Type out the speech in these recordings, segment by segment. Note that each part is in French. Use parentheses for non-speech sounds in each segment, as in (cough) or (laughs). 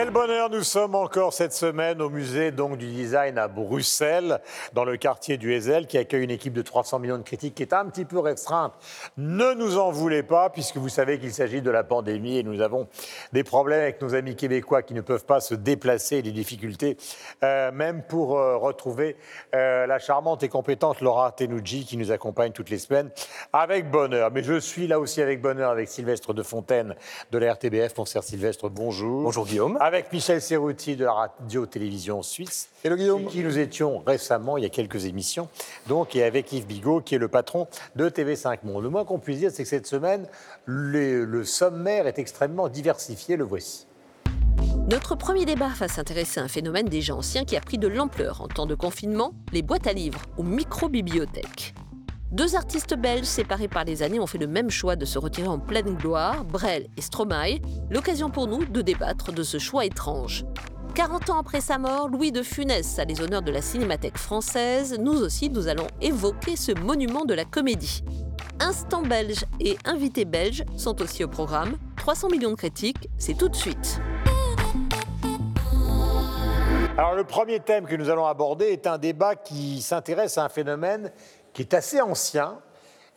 Quel bonheur nous sommes encore cette semaine au musée donc, du design à Bruxelles, dans le quartier du Hezel, qui accueille une équipe de 300 millions de critiques qui est un petit peu restreinte. Ne nous en voulez pas, puisque vous savez qu'il s'agit de la pandémie et nous avons des problèmes avec nos amis québécois qui ne peuvent pas se déplacer, des difficultés, euh, même pour euh, retrouver euh, la charmante et compétente Laura Tenuji qui nous accompagne toutes les semaines avec bonheur. Mais je suis là aussi avec bonheur avec Sylvestre de Fontaine de la RTBF. Mon cher Sylvestre, bonjour. Bonjour Guillaume. Avec Michel Serruti de la radio-télévision suisse. Hello Guillaume. Qui nous étions récemment, il y a quelques émissions, donc, et avec Yves Bigot, qui est le patron de TV5 Monde. Le moins qu'on puisse dire, c'est que cette semaine, le, le sommaire est extrêmement diversifié. Le voici. Notre premier débat va s'intéresser à un phénomène déjà ancien qui a pris de l'ampleur en temps de confinement, les boîtes à livres ou micro-bibliothèques. Deux artistes belges séparés par les années ont fait le même choix de se retirer en pleine gloire, Brel et Stromae, l'occasion pour nous de débattre de ce choix étrange. 40 ans après sa mort, Louis de Funès a les honneurs de la Cinémathèque française. Nous aussi, nous allons évoquer ce monument de la comédie. Instant belge et invité belge sont aussi au programme. 300 millions de critiques, c'est tout de suite. Alors le premier thème que nous allons aborder est un débat qui s'intéresse à un phénomène qui est assez ancien,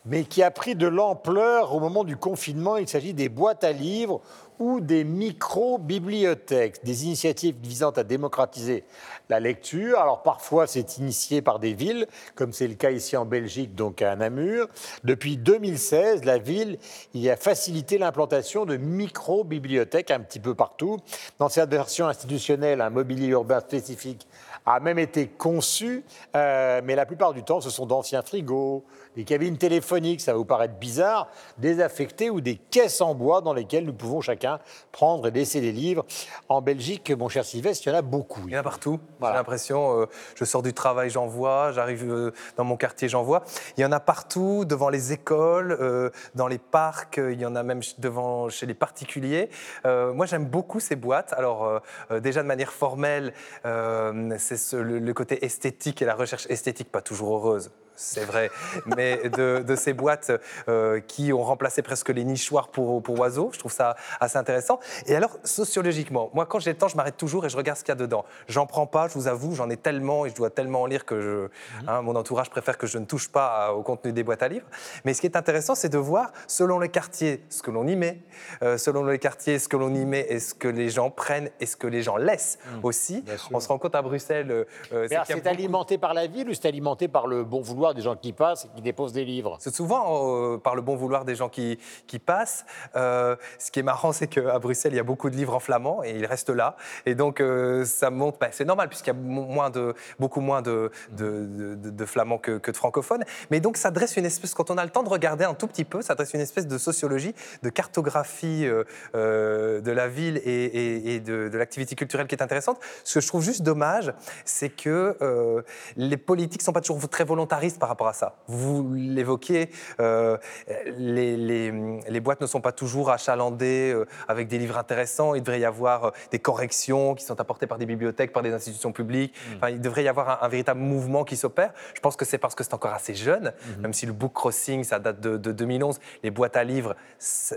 mais qui a pris de l'ampleur au moment du confinement. Il s'agit des boîtes à livres ou des micro-bibliothèques, des initiatives visant à démocratiser la lecture. Alors parfois c'est initié par des villes, comme c'est le cas ici en Belgique, donc à Namur. Depuis 2016, la ville y a facilité l'implantation de micro-bibliothèques un petit peu partout. Dans cette version institutionnelle, un mobilier urbain spécifique a même été conçu, euh, mais la plupart du temps, ce sont d'anciens frigos, des cabines téléphoniques, ça va vous paraître bizarre, désaffectées ou des caisses en bois dans lesquelles nous pouvons chacun prendre et laisser des livres. En Belgique, mon cher Sylvestre, il y en a beaucoup. Il y en a partout. Voilà. J'ai l'impression, euh, je sors du travail, j'en vois, j'arrive euh, dans mon quartier, j'en vois. Il y en a partout, devant les écoles, euh, dans les parcs, il y en a même devant chez les particuliers. Moi, j'aime beaucoup ces boîtes. Alors, déjà de manière formelle, c'est ce- le, le côté esthétique et la recherche esthétique, pas toujours heureuse. C'est vrai, mais de, de ces boîtes euh, qui ont remplacé presque les nichoirs pour, pour oiseaux, je trouve ça assez intéressant. Et alors, sociologiquement, moi, quand j'ai le temps, je m'arrête toujours et je regarde ce qu'il y a dedans. J'en prends pas, je vous avoue, j'en ai tellement et je dois tellement en lire que je, hein, mon entourage préfère que je ne touche pas à- au contenu des boîtes à livres. Mais ce qui est intéressant, c'est de voir, selon les quartiers, ce que l'on y met, euh, selon les quartiers, ce que l'on y met et ce que les gens prennent et ce que les gens laissent aussi. bien sûr. On se rend compte à Bruxelles. euh, euh, C'est alimenté par la ville ou c'est alimenté par le bon vouloir des gens qui passent et qui déposent des livres C'est souvent euh, par le bon vouloir des gens qui, passent. Euh, ce qui est marrant, c'est qu'à Bruxelles, il y a beaucoup de livres en flamand et ils restent là. Et donc, euh, ça montre, bah, c'est normal, puisqu'il y a beaucoup moins de, flamands que, de francophones. Mais donc, ça dresse une espèce, quand on a le temps de regarder un tout petit peu, ça dresse une espèce de sociologie, de cartographie de la ville et, de, l'activité culturelle qui est intéressante. Ce que je trouve juste dommage, c'est que les politiques ne sont pas toujours très volontaristes par rapport à ça. Vous l'évoquiez, euh, les, les- les boîtes ne sont pas toujours achalandées euh, avec des livres intéressants. Il devrait y avoir euh, des corrections qui sont apportées par des bibliothèques, par des institutions publiques. Enfin, il devrait y avoir un, un véritable mouvement qui s'opère. Je pense que c'est parce que c'est encore assez jeune, même si le book crossing, ça date de, de 2011. Les boîtes à livres,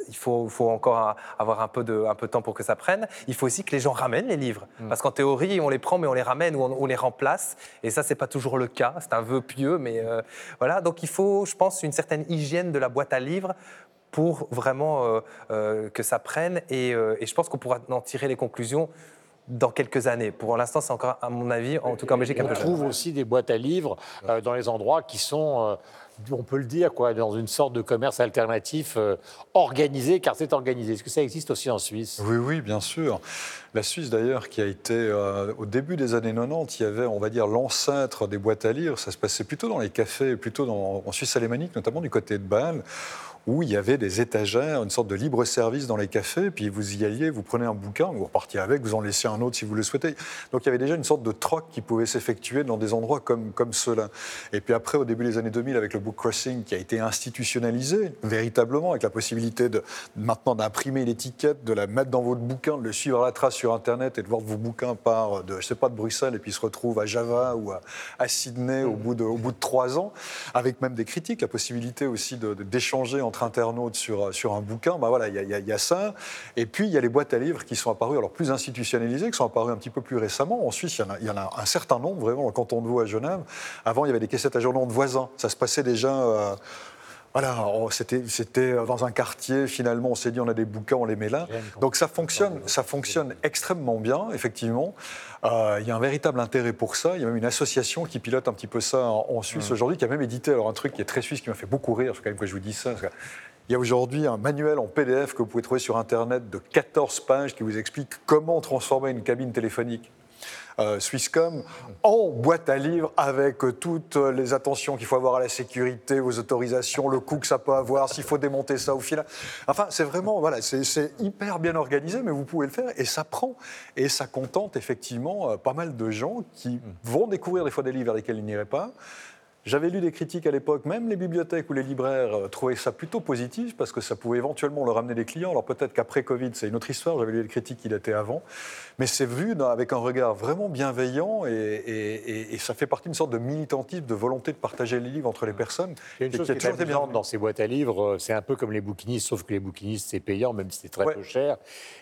il faut, faut encore un- avoir un peu, de, un peu de temps pour que ça prenne. Il faut aussi que les gens ramènent les livres. Parce qu'en théorie, on les prend, mais on les ramène ou on, on les remplace. Et ça, c'est pas toujours le cas. C'est un vœu pieux, mais euh, voilà. Donc il faut, je pense, une certaine hygiène de la boîte à livres pour vraiment euh, euh, que ça prenne. Et, et je pense qu'on pourra en tirer les conclusions dans quelques années. Pour l'instant, c'est encore, à mon avis, en tout cas en Belgique, un On peu jeune. trouve aussi des boîtes à livres euh, dans les endroits qui sont, euh, on peut le dire, quoi, dans une sorte de commerce alternatif euh, organisé, car c'est organisé. Est-ce que ça existe aussi en Suisse? Oui, oui, bien sûr. La Suisse, d'ailleurs, qui a été, euh, au début des années 90, il y avait, on va dire, l'ancêtre des boîtes à livres. Ça se passait plutôt dans les cafés, plutôt en Suisse alémanique, notamment du côté de Bâle, où il y avait des étagères, une sorte de libre-service dans les cafés, puis vous y alliez, vous prenez un bouquin, vous repartiez avec, vous en laissiez un autre si vous le souhaitez. Donc il y avait déjà une sorte de troc qui pouvait s'effectuer dans des endroits comme, comme ceux-là. Et puis après, au début des années 2000, avec le book crossing qui a été institutionnalisé véritablement avec la possibilité de maintenant d'imprimer l'étiquette, de la mettre dans votre bouquin, de le suivre à la trace sur Internet et de voir vos bouquins par de, je sais pas, de Bruxelles et puis se retrouve à Java ou à, Sydney au, bout de, au bout de trois ans, avec même des critiques, la possibilité aussi d'échanger entre internautes sur, sur un bouquin. Bah voilà, il y, y, a ça. Et puis il y a les boîtes à livres qui sont apparues, alors plus institutionnalisées, qui sont apparues un petit peu plus récemment. En Suisse, il y en a, il y en a un certain nombre, vraiment, canton de Vaud à Genève. Avant, il y avait des caissettes à journaux de voisins. Ça se passait déjà. Euh, voilà, c'était dans un quartier, finalement, on s'est dit, on a des bouquins, on les met là. Donc ça fonctionne, ça fonctionne extrêmement bien, effectivement. Euh, il y a un véritable intérêt pour ça. Il y a même une association qui pilote un petit peu ça en, Suisse aujourd'hui, qui a même édité alors, un truc qui est très suisse, qui m'a fait beaucoup rire, quand même que je vous dise ça. il y a aujourd'hui un manuel en PDF que vous pouvez trouver sur Internet de 14 pages qui vous explique comment transformer une cabine téléphonique euh, Swisscom en boîte à livres avec toutes les attentions qu'il faut avoir à la sécurité, aux autorisations, le coût que ça peut avoir, s'il faut démonter ça au fil. Enfin, c'est vraiment, voilà, c'est hyper bien organisé, mais vous pouvez le faire et ça prend. Et ça contente effectivement euh, pas mal de gens qui vont découvrir des fois des livres vers lesquels ils n'iraient pas. J'avais lu des critiques à l'époque, même les bibliothèques ou les libraires euh, trouvaient ça plutôt positif parce que ça pouvait éventuellement leur amener des clients. Alors peut-être qu'après Covid, c'est une autre histoire, j'avais lu des critiques qui dataient avant, mais c'est vu avec un regard vraiment bienveillant et, ça fait partie d'une sorte de militantisme, de volonté de partager les livres entre les personnes. Il y a une chose qui, est toujours bien dans ces boîtes à livres, euh, c'est un peu comme les bouquinistes, sauf que les bouquinistes, c'est payant, même si c'est très peu cher.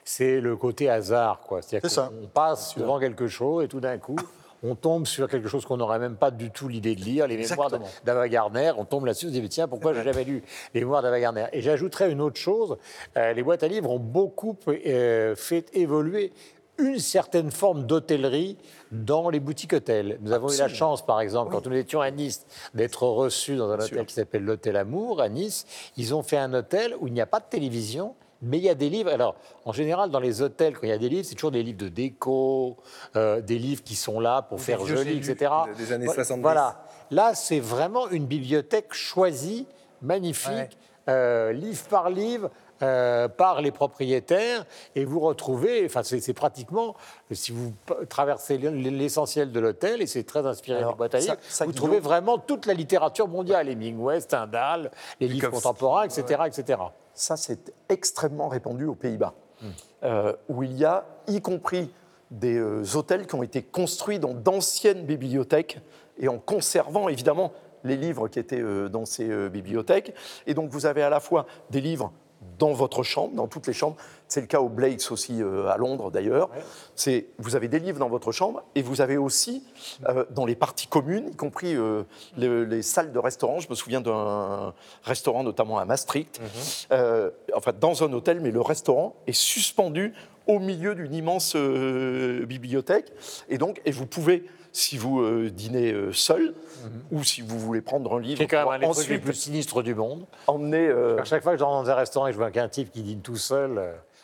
C'est le côté hasard. C'est-à-dire qu'on passe devant quelque chose et tout d'un coup on tombe sur quelque chose qu'on n'aurait même pas du tout l'idée de lire, les mémoires d'Ava Gardner, on tombe là-dessus, on se dit tiens, pourquoi j'ai jamais lu les mémoires d'Ava Gardner Et j'ajouterais une autre chose, euh, les boîtes à livres ont beaucoup euh, fait évoluer une certaine forme d'hôtellerie dans les boutiques hôtels. Nous avons eu la chance, par exemple, quand nous étions à Nice, d'être reçus dans un hôtel qui s'appelle l'Hôtel Amour à Nice. Ils ont fait un hôtel où il n'y a pas de télévision, mais il y a des livres. Alors, en général, dans les hôtels, quand il y a des livres, c'est toujours des livres de déco, euh, des livres qui sont là pour faire joli, etc. Des années 70. Voilà. Là, c'est vraiment une bibliothèque choisie, magnifique, euh, livre par livre. Euh, par les propriétaires et vous retrouvez, enfin c'est pratiquement, si vous traversez l'essentiel de l'hôtel, et c'est très inspiré à livres, vous trouvez vraiment toute la littérature mondiale, Hemingway, Stendhal, les livres contemporains, etc. etc. Ça, c'est extrêmement répandu aux Pays-Bas, hmm. euh, où il y a, y compris des euh, hôtels qui ont été construits dans d'anciennes bibliothèques et en conservant évidemment les livres qui étaient euh, dans ces bibliothèques. Et donc vous avez à la fois des livres dans votre chambre, dans toutes les chambres. C'est le cas au Blakes aussi euh, à Londres d'ailleurs. C'est vous avez des livres dans votre chambre et vous avez aussi euh, dans les parties communes, y compris euh, les, salles de restaurant. Je me souviens d'un restaurant notamment à Maastricht, mhm. enfin dans un hôtel, mais le restaurant est suspendu au milieu d'une immense bibliothèque et donc et vous pouvez si vous euh, dînez euh, seul mhm. ou si vous voulez prendre un livre. C'est quand même un des plus sinistres du monde. Emmener. Euh, à chaque fois que je rentre dans un restaurant et je vois qu'un type qui dîne tout seul.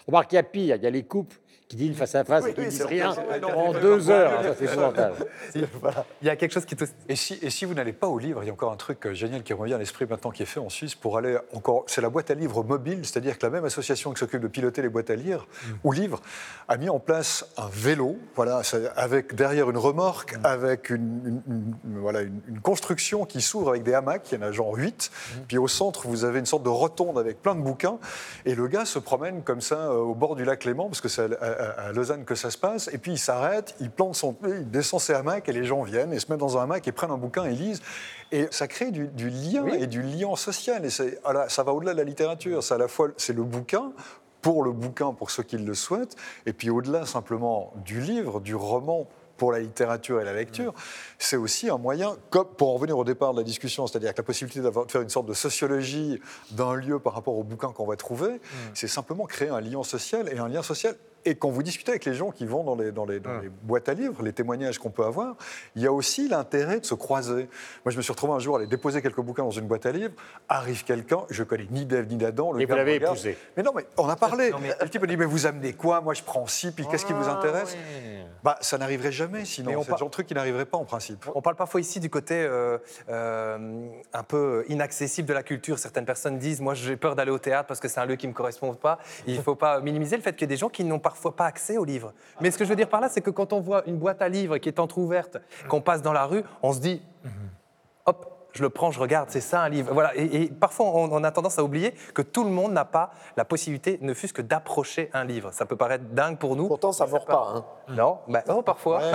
Remarque, il y a pire, il y a les couples qui dînent face à face et qui ne disent rien en deux heures. Ça, c'est épouvantable. (laughs) Il y a quelque chose qui te... Et si, et si vous n'allez pas au livre, il y a encore un truc euh, génial qui revient à l'esprit maintenant qui est fait en Suisse pour aller encore... C'est la boîte à livres mobile, c'est-à-dire que la même association qui s'occupe de piloter les boîtes à lire mm. ou livres a mis en place un vélo, voilà, avec derrière une remorque, mm. avec une, voilà, une, construction qui s'ouvre avec des hamacs, il y en a genre 8, mm. puis au centre, vous avez une sorte de rotonde avec plein de bouquins, et le gars se promène comme ça euh, au bord du lac Léman, parce que c'est à, Lausanne que ça se passe, et puis il s'arrête, il plante son, il descend ses hamacs et les gens viennent et se mettent dans un hamac et prennent un bouquin et lisent. Et ça crée du, lien et du lien social. Et ça va au-delà de la littérature. C'est à la fois c'est le bouquin pour le bouquin, pour ceux qui le souhaitent, et puis au-delà simplement du livre, du roman pour la littérature et la lecture, c'est aussi un moyen, comme pour en revenir au départ de la discussion, c'est-à-dire que la possibilité de faire une sorte de sociologie d'un lieu par rapport au bouquin qu'on va trouver, mm. c'est simplement créer un lien social et un lien social et quand vous discutez avec les gens qui vont dans les, dans les, dans les boîtes à livres, les témoignages qu'on peut avoir, il y a aussi l'intérêt de se croiser. Moi, je me suis retrouvé un jour à aller déposer quelques bouquins dans une boîte à livres. Arrive quelqu'un, je connais ni Dave ni Adam. Le et vous l'avez épousé. Mais non, mais on a parlé. mais... Le type me dit Mais vous amenez quoi? Moi, je prends ci, puis qu'est-ce qui vous ah, intéresse? bah, Ça n'arriverait jamais, sinon. C'est le genre de truc qui n'arriverait pas en principe. On parle parfois ici du côté euh, euh, un peu inaccessible de la culture. Certaines personnes disent Moi, j'ai peur d'aller au théâtre parce que c'est un lieu qui ne me correspond pas. Il ne faut pas minimiser le fait qu'il y a des gens qui n'ont parfois pas accès aux livres. Mais ce que je veux dire par là, c'est que quand on voit une boîte à livres qui est entrouverte, qu'on passe dans la rue, on se dit, je le prends, je regarde, c'est ça un livre. Voilà. Et, et parfois, on, on a tendance à oublier que tout le monde n'a pas la possibilité, ne fût-ce que d'approcher un livre. Ça peut paraître dingue pour nous. Pourtant, ça ne mord pas. hein. Non, bah, oh, parfois. (laughs)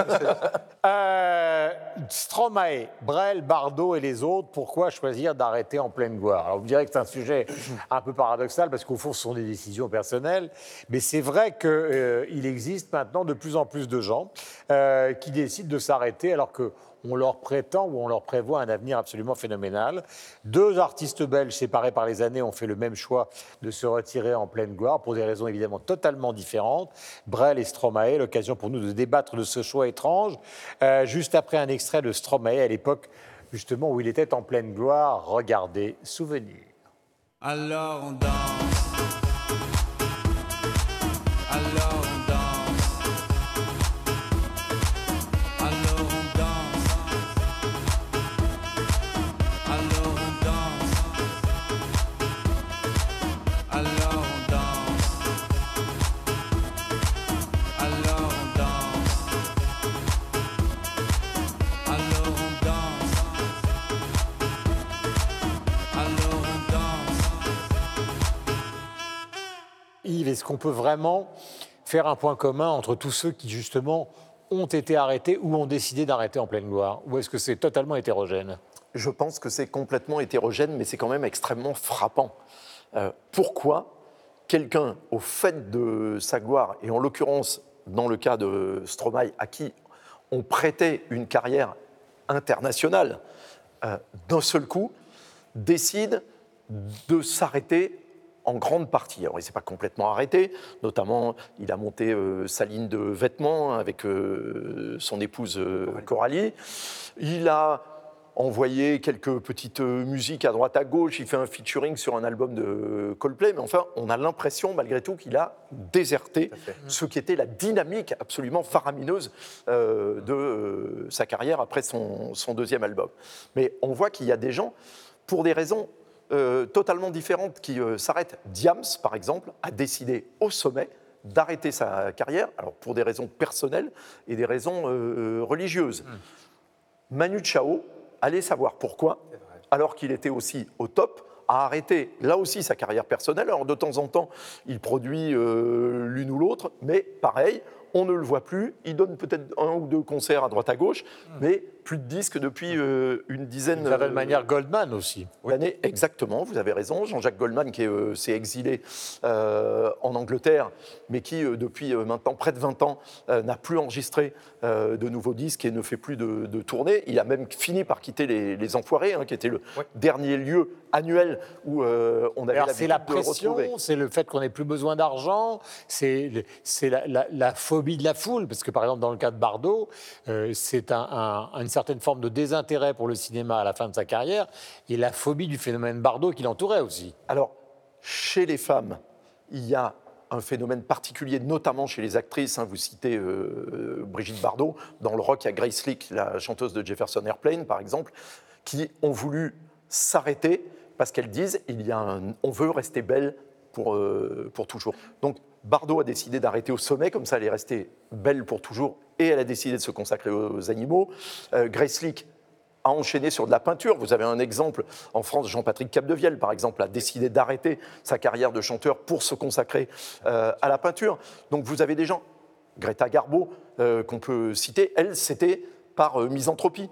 Euh, Stromae, Brel, Bardot et les autres, pourquoi choisir d'arrêter en pleine gloire? Alors vous me direz que c'est un sujet un peu paradoxal parce qu'au fond ce sont des décisions personnelles, mais c'est vrai qu'il existe maintenant de plus en plus de gens euh, qui décident de s'arrêter alors que on leur prétend ou on leur prévoit un avenir absolument phénoménal. Deux artistes belges séparés par les années ont fait le même choix de se retirer en pleine gloire pour des raisons évidemment totalement différentes. Brel et Stromae, l'occasion pour nous de débattre de ce choix étrange. Euh, juste après un extrait de Stromae à l'époque justement où il était en pleine gloire. Regardez, souvenir. Alors on danse. Est-ce qu'on peut vraiment faire un point commun entre tous ceux qui justement ont été arrêtés ou ont décidé d'arrêter en pleine gloire? Ou est-ce que c'est totalement hétérogène? Je pense que c'est complètement hétérogène, mais c'est quand même extrêmement frappant. Euh, pourquoi quelqu'un, au fait de sa gloire, et en l'occurrence dans le cas de Stromae, à qui on prêtait une carrière internationale, euh, d'un seul coup, décide de s'arrêter en grande partie. Alors, il ne s'est pas complètement arrêté, notamment, il a monté euh, sa ligne de vêtements avec euh, son épouse euh, Coralie. Il a envoyé quelques petites musiques à droite à gauche, il fait un featuring sur un album de Coldplay, mais enfin, on a l'impression, malgré tout, qu'il a déserté ce qui était la dynamique absolument faramineuse de sa carrière après son, son deuxième album. Mais on voit qu'il y a des gens, pour des raisons euh, totalement différentes, qui euh, s'arrêtent. Diams, par exemple, a décidé au sommet d'arrêter sa carrière, alors pour des raisons personnelles et des raisons euh, religieuses. Manu Chao, allez savoir pourquoi, alors qu'il était aussi au top, a arrêté là aussi sa carrière personnelle. Alors de temps en temps, il produit euh, l'une ou l'autre, mais pareil, on ne le voit plus. Il donne peut-être un ou deux concerts à droite à gauche, mais plus de disques depuis euh, une dizaine D'une certaine euh, manière, Goldman aussi. Exactement, vous avez raison. Jean-Jacques Goldman, qui euh, s'est exilé euh, en Angleterre, mais qui, depuis maintenant près de 20 ans, n'a plus enregistré de nouveaux disques et ne fait plus de, de tournées. Il a même fini par quitter les, les Enfoirés, hein, qui était le dernier lieu annuel où on avait Alors, c'est la de pression, c'est le fait qu'on n'ait plus besoin d'argent, c'est la, la- la phobie de la foule, parce que par exemple dans le cas de Bardot, c'est un- certaine forme de désintérêt pour le cinéma à la fin de sa carrière, et la phobie du phénomène Bardot qui l'entourait aussi. Alors, chez les femmes, il y a un phénomène particulier, notamment chez les actrices. hein. vous citez euh, euh, Brigitte Bardot. Dans le rock, il y a Grace Slick, la chanteuse de Jefferson Airplane, par exemple, qui ont voulu s'arrêter parce qu'elles disent il y a un- on veut rester belle pour, euh, pour toujours. Donc, Bardot a décidé d'arrêter au sommet, comme ça elle est restée belle pour toujours, et elle a décidé de se consacrer aux animaux. Euh, Grace a enchaîné sur de la peinture. Vous avez un exemple en France, Jean-Patrick Capdevielle, par exemple, a décidé d'arrêter sa carrière de chanteur pour se consacrer euh, à la peinture. Donc vous avez des gens, Greta Garbo, euh, qu'on peut citer, elle, c'était par euh, misanthropie.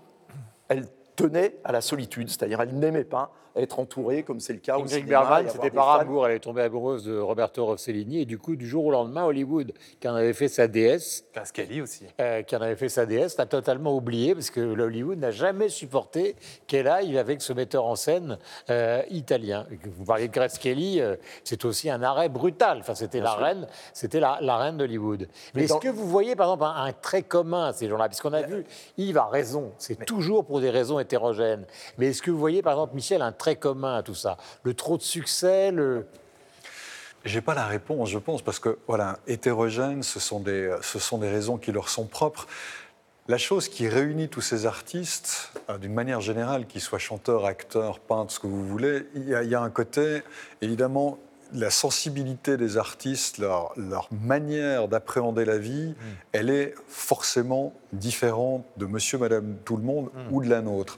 Elle tenait à la solitude, c'est-à-dire elle n'aimait pas être entourée, comme c'est le cas au Ingrid cinéma, Bergman, c'était par amour, elle est tombée amoureuse de Roberto Rossellini, et du coup, du jour au lendemain, Hollywood, qui en avait fait sa déesse, Kelly aussi. euh, qui en avait fait sa déesse, l'a totalement oublié, parce que le Hollywood n'a jamais supporté qu'elle aille avec ce metteur en scène euh, italien. Vous parliez de Grace Kelly, euh, c'est aussi un arrêt brutal. Enfin, c'était la reine, c'était la, la reine d'Hollywood. Mais est-ce dans- que vous voyez, par exemple, un, un trait commun à ces gens-là? Puisqu'on a vu, Yves a raison, c'est toujours pour des raisons hétérogènes. Mais est-ce que vous voyez, par exemple, Michel, un trait commun à tout ça Le trop de succès, le... J'ai pas la réponse, je pense, parce que voilà, hétérogènes, ce sont des, ce sont des raisons qui leur sont propres. La chose qui réunit tous ces artistes, euh, d'une manière générale, qu'ils soient chanteurs, acteurs, peintres, ce que vous voulez, il y a, il y a un côté, évidemment, la sensibilité des artistes, leur, leur manière d'appréhender la vie, elle est forcément différente de monsieur, madame, tout le monde ou de la nôtre.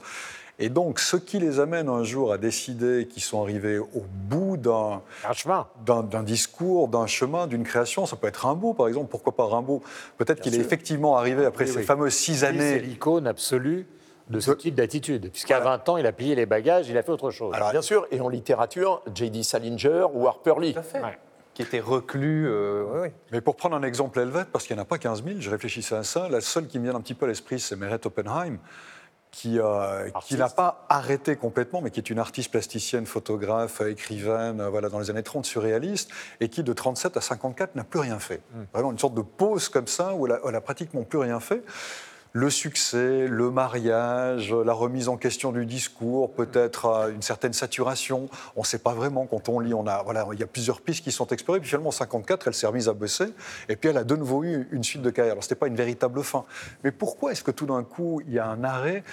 Et donc, ce qui les amène un jour à décider qu'ils sont arrivés au bout d'un Un chemin. d'un discours, d'un chemin, d'une création. Ça peut être Rimbaud, par exemple. Pourquoi pas Rimbaud? Peut-être qu'il est effectivement arrivé après Oui, ces oui. fameuses six Lui, C'est années. l'icône absolue de ce type d'attitude. Puisqu'à 20 ans, il a plié les bagages, il a fait autre chose. Alors, bien sûr, et en littérature, J.D. Salinger ou Harper Lee. Tout à fait. Ouais. Qui était reclus. euh, oui, oui. Mais pour prendre un exemple helvète, parce qu'il n'y en a pas 15 000, je réfléchissais à ça, la seule qui me vient un petit peu à l'esprit, c'est Meret Oppenheim, qui, euh, qui n'a pas arrêté complètement, mais qui est une artiste plasticienne, photographe, écrivaine, euh, voilà, dans les années 30 surréaliste, et qui de 37 à 54 n'a plus rien fait. Vraiment une sorte de pause comme ça, où elle a, elle a pratiquement plus rien fait. Le succès, le mariage, la remise en question du discours, peut-être euh, une certaine saturation. On ne sait pas vraiment quand on lit. On a, voilà, il y a plusieurs pistes qui sont explorées. Puis finalement, en 54, elle s'est remise à bosser. Et puis elle a de nouveau eu une suite de carrière. Alors, ce n'était pas une véritable fin. Mais pourquoi est-ce que tout d'un coup, il y a un arrêt?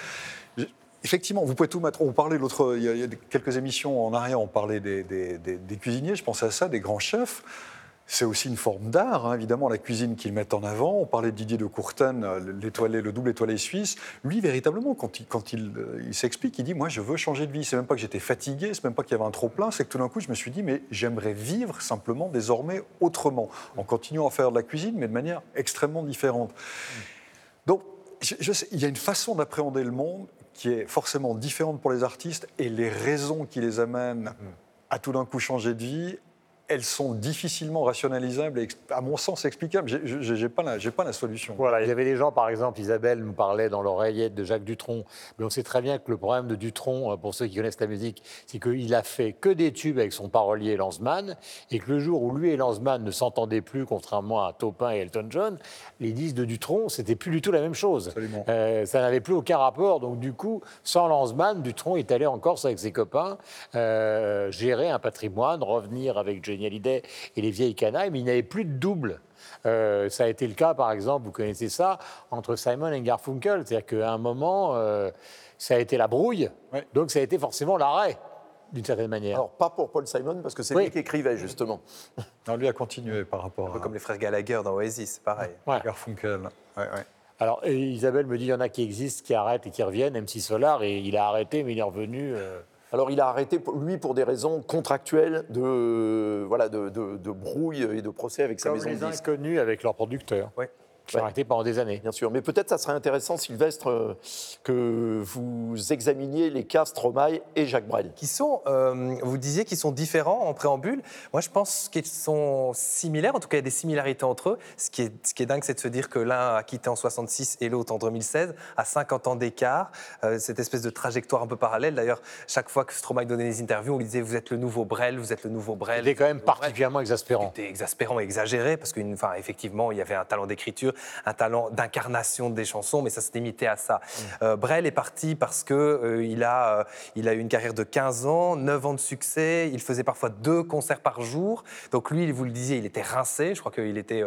Effectivement, vous pouvez tout mettre. On parlait l'autre, il y a, quelques émissions en arrière, on parlait des- des cuisiniers. Je pensais à ça, des grands chefs. C'est aussi une forme d'art, hein, évidemment, la cuisine qu'ils mettent en avant. On parlait de Didier de Courten, euh, l'étoilé, le double étoilé suisse. Lui, véritablement, quand il, quand il, euh, il s'explique, il dit Moi, je veux changer de vie. C'est même pas que j'étais fatigué, c'est même pas qu'il y avait un trop-plein, c'est que tout d'un coup, je me suis dit Mais j'aimerais vivre simplement désormais autrement, en continuant à faire de la cuisine, mais de manière extrêmement différente. Donc, je- je sais, il y a une façon d'appréhender le monde qui est forcément différente pour les artistes et les raisons qui les amènent à tout d'un coup changer de vie, elles sont difficilement rationalisables et, à mon sens, explicables. Je n'ai pas, la- j'ai pas la solution. Voilà, il y avait des gens, par exemple, Isabelle nous parlait dans l'oreillette de Jacques Dutronc, mais on sait très bien que le problème de Dutronc, euh, pour ceux qui connaissent la musique, c'est qu'il a fait que des tubes avec son parolier Lanzmann, et que le jour où lui et Lanzmann ne s'entendaient plus, contrairement à Taupin et Elton John, les disques de Dutronc, c'était plus du tout la même chose. Euh, ça n'avait plus aucun rapport, donc du coup, sans Lanzmann, Dutronc est allé en Corse avec ses copains, euh, gérer un patrimoine, revenir avec Johnny Hallyday et les vieilles canailles, mais il n'avait plus de double. Euh, ça a été le cas, par exemple, vous connaissez ça, entre Simon et Garfunkel. C'est-à-dire qu'à un moment, euh, ça a été la brouille, Ouais. donc ça a été forcément l'arrêt, d'une certaine manière. Alors, pas pour Paul Simon, parce que c'est Oui. lui qui écrivait, justement. (laughs) Non, lui a continué par rapport Un peu à, comme les frères Gallagher dans Oasis, c'est pareil. Ouais. Garfunkel. Ouais, ouais. Alors, Isabelle me dit il y en a qui existent, qui arrêtent et qui reviennent. MC Solar, et il a arrêté, mais il est revenu. euh, Alors, il a arrêté, lui, pour des raisons contractuelles de, voilà, de, de- de brouille et de procès avec sa maison les de disques. inconnus avec leur producteur, Ouais. Qui ont Ouais. arrêté pendant des années. Bien sûr, mais peut-être ça serait intéressant, Sylvestre, euh, que vous examiniez les cas Stromae et Jacques Brel. Qui sont, euh, vous disiez qu'ils sont différents en préambule. Moi, je pense qu'ils sont similaires. En tout cas, il y a des similarités entre eux. Ce qui est, ce qui est dingue, c'est de se dire que l'un a quitté en 66 et l'autre en 2016, à 50 ans d'écart. Euh, cette espèce de trajectoire un peu parallèle. D'ailleurs, chaque fois que Stromae donnait des interviews, on lui disait Vous êtes le nouveau Brel, vous êtes le nouveau Brel. Il est quand même nouveau Brel. particulièrement exaspérant. C'était exaspérant et exagéré parce qu'effectivement, il y avait un talent d'écriture, un talent d'incarnation des chansons, mais ça se limitait à ça. Euh, Brel est parti parce que euh, il a, euh, il a eu une carrière de 15 ans, 9 ans de succès. Il faisait parfois deux concerts par jour. Donc lui, vous le disiez, il était rincé. Je crois qu'il était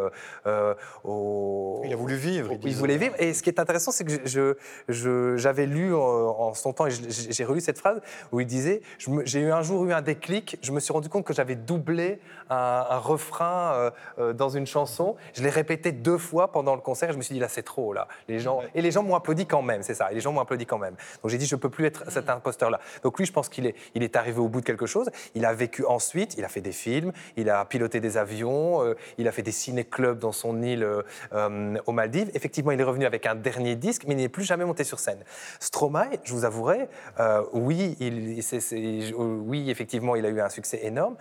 euh, au. Il a voulu vivre. Il, disait. voulait vivre. Et ce qui est intéressant, c'est que je- je- j'avais lu en, en son temps, et j'ai relu cette phrase où il disait J'ai eu un jour eu un déclic, je me suis rendu compte que j'avais doublé un, un refrain dans une chanson. Je l'ai répété deux fois pendant le concert, je me suis dit Là, c'est trop, là. Les gens, et les gens m'ont applaudi quand même, c'est ça. Et les gens m'ont applaudi quand même. Donc j'ai dit Je peux plus être cet imposteur-là. Donc lui, je pense qu'il est, il est arrivé au bout de quelque chose. Il a vécu ensuite, il a fait des films, il a piloté des avions, euh, il a fait des ciné-clubs dans son île euh, euh, aux Maldives. Effectivement, il est revenu avec un dernier disque, mais il n'est plus jamais monté sur scène. Stromae, je vous avouerai, euh, oui, il, oui, effectivement, il a eu un succès énorme.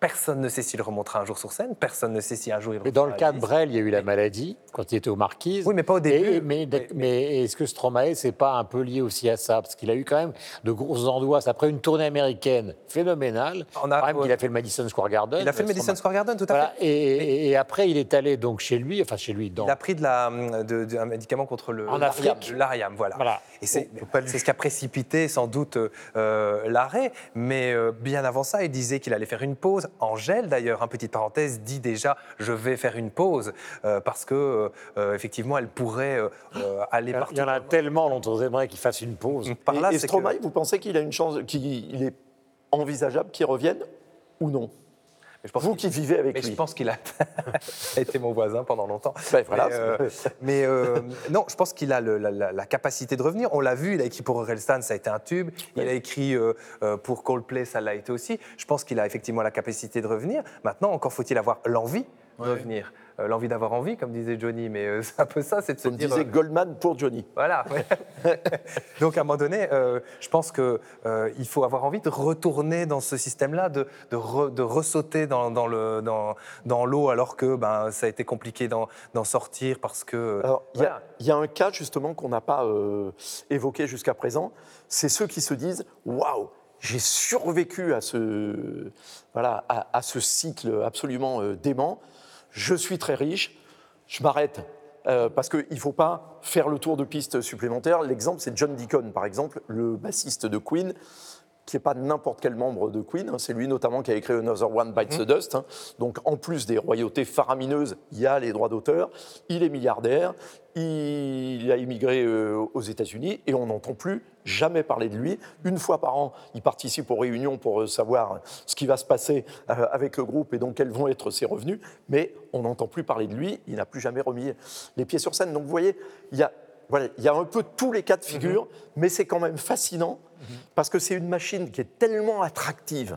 Personne ne sait s'il remontera un jour sur scène, personne ne sait si un jour il Mais dans le cas de. Brel, il y a eu la maladie quand il était aux Marquises. Oui, mais pas au début. Et- mais Mais- mais est-ce que Stromae, c'est pas un peu lié aussi à ça? Parce qu'il a eu quand même de grosses angoisses après une tournée américaine phénoménale. On a- Quand même qu'il a fait le Madison Square Garden. Il a fait le Madison. Square Garden, tout à Voilà, fait. et, après, il est allé donc chez lui, enfin chez lui, dans, Il a pris de la, de, de- un médicament contre le En l'Ariam, Afrique. l'Ariam, voilà. Voilà. Et c'est c'est ce qui a précipité sans doute euh, l'arrêt. Mais euh, bien avant ça, il disait qu'il allait faire une pause. Angèle, d'ailleurs, un petite parenthèse, dit déjà je vais faire une pause euh, parce que euh, effectivement, elle pourrait euh, euh, aller Il y en a- partout. il y en a tellement dont on aimerait qu'il fasse une pause. Par là, et et que- vous pensez qu'il a une chance, qu'il est envisageable qu'il revienne ou non? Je pense Vous qui vivez avec mais lui. je pense qu'il a... a (laughs) été mon voisin pendant longtemps. Ben voilà, mais euh, (laughs) mais, euh, non, je pense qu'il a le- la, la- la capacité de revenir. On l'a vu, il a écrit pour Orelsan, ça a été un tube. Il a écrit euh, pour Coldplay, ça l'a été aussi. Je pense qu'il a effectivement la capacité de revenir. Maintenant, encore faut-il avoir l'envie de revenir. Euh, l'envie d'avoir envie, comme disait Johnny, mais euh, c'est un peu ça, c'est de se Comme dire... disait euh, Goldman pour Johnny. voilà. (laughs) Donc à un moment donné, euh, je pense que il faut avoir envie de retourner dans ce système-là, de, de, re- de ressauter dans, dans le dans, dans l'eau alors que ben ça a été compliqué d'en sortir parce que. Alors, il y, a- voilà. il y a un cas justement qu'on n'a pas évoqué jusqu'à présent, c'est ceux qui se disent Waouh, j'ai survécu à ce, voilà, à, à ce cycle absolument dément, je suis très riche, je m'arrête. euh, parce qu'il ne faut pas faire le tour de piste supplémentaire. L'exemple, c'est John Deacon, par exemple, le bassiste de Queen, qui n'est pas n'importe quel membre de Queen. hein. C'est lui notamment qui a écrit Another One Bites the Dust. hein. Donc en plus des royautés faramineuses, il y a les droits d'auteur. Il est milliardaire. Il a immigré euh, aux États-Unis et on n'entend plus jamais parler de lui. Une fois par an, il participe aux réunions pour euh, savoir ce qui va se passer euh, avec le groupe et donc quels vont être ses revenus. Mais on n'entend plus parler de lui. Il n'a plus jamais remis les pieds sur scène. Donc vous voyez, il y a voilà, il y a un peu tous les cas de figure, mais c'est quand même fascinant parce que c'est une machine qui est tellement attractive.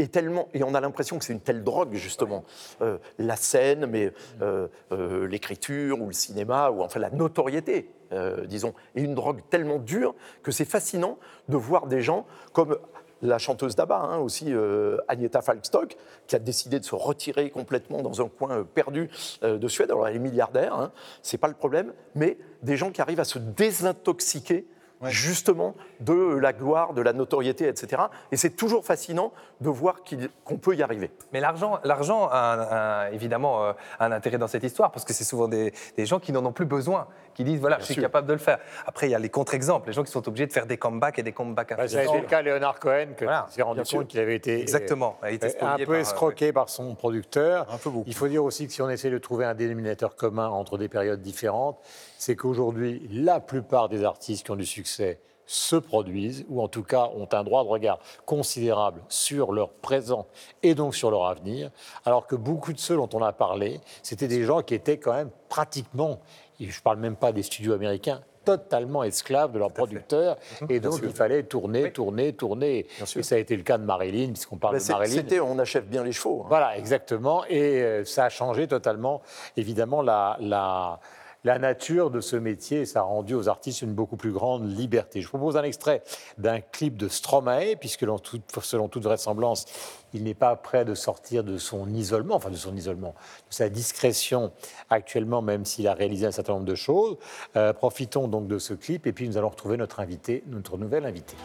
Et, tellement, et on a l'impression que c'est une telle drogue, justement. Euh, la scène, mais euh, euh, l'écriture ou le cinéma, ou enfin la notoriété, euh, disons, est une drogue tellement dure que c'est fascinant de voir des gens comme la chanteuse d'Abba, hein, aussi euh, Agnetha Falkstock, qui a décidé de se retirer complètement dans un coin euh, perdu euh, de Suède. Alors elle est milliardaire, hein, c'est pas le problème, mais des gens qui arrivent à se désintoxiquer justement de la gloire, de la notoriété, etc. Et c'est toujours fascinant de voir qu'on peut y arriver. Mais l'argent, l'argent a, un- un- évidemment un intérêt dans cette histoire parce que c'est souvent des, des gens qui n'en ont plus besoin, qui disent voilà, je suis sûr. capable de le faire. Après, il y a les contre-exemples, les gens qui sont obligés de faire des comebacks et des comebacks à Bah, ça a été le cas de Leonard Cohen, que Voilà, s'est rendu compte qu'il avait été Exactement, euh, spolié un peu par, euh, escroqué par son producteur. Un peu beaucoup. Il faut dire aussi que si on essaie de trouver un dénominateur commun entre des périodes différentes, c'est qu'aujourd'hui, la plupart des artistes qui ont du succès se produisent, ou en tout cas ont un droit de regard considérable sur leur présent et donc sur leur avenir, alors que beaucoup de ceux dont on a parlé, c'était des gens qui étaient quand même pratiquement, je ne parle même pas des studios américains, totalement esclaves de leurs producteurs, et donc il fallait tourner, tourner, tourner. Et ça a été le cas de Marilyn, puisqu'on parle Mais de Marilyn. C'était on achève bien les chevaux. hein. Voilà, exactement. Et euh, ça a changé totalement, évidemment, la, la, la nature de ce métier. Ça a rendu aux artistes une beaucoup plus grande liberté. Je propose un extrait d'un clip de Stromae, puisque selon toute vraisemblance, il n'est pas prêt de sortir de son isolement, enfin de son isolement, de sa discrétion actuellement, même s'il a réalisé un certain nombre de choses. Euh, profitons donc de ce clip et puis nous allons retrouver notre invité, notre nouvel invité.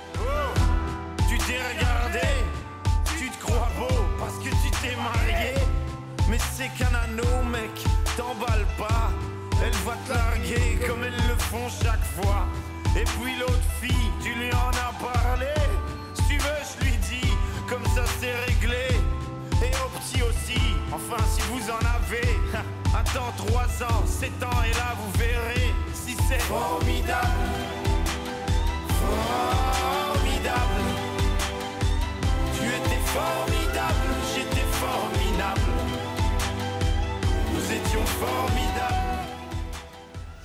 Va te larguer comme elles le font chaque fois. Et puis l'autre fille, tu lui en as parlé. Si tu veux, je lui dis, comme ça c'est réglé. Et au petit aussi, enfin si vous en avez. Attends 3 ans, 7 ans, et là vous verrez si c'est formidable. Formidable. Tu étais formidable, j'étais formidable. Nous étions formidables.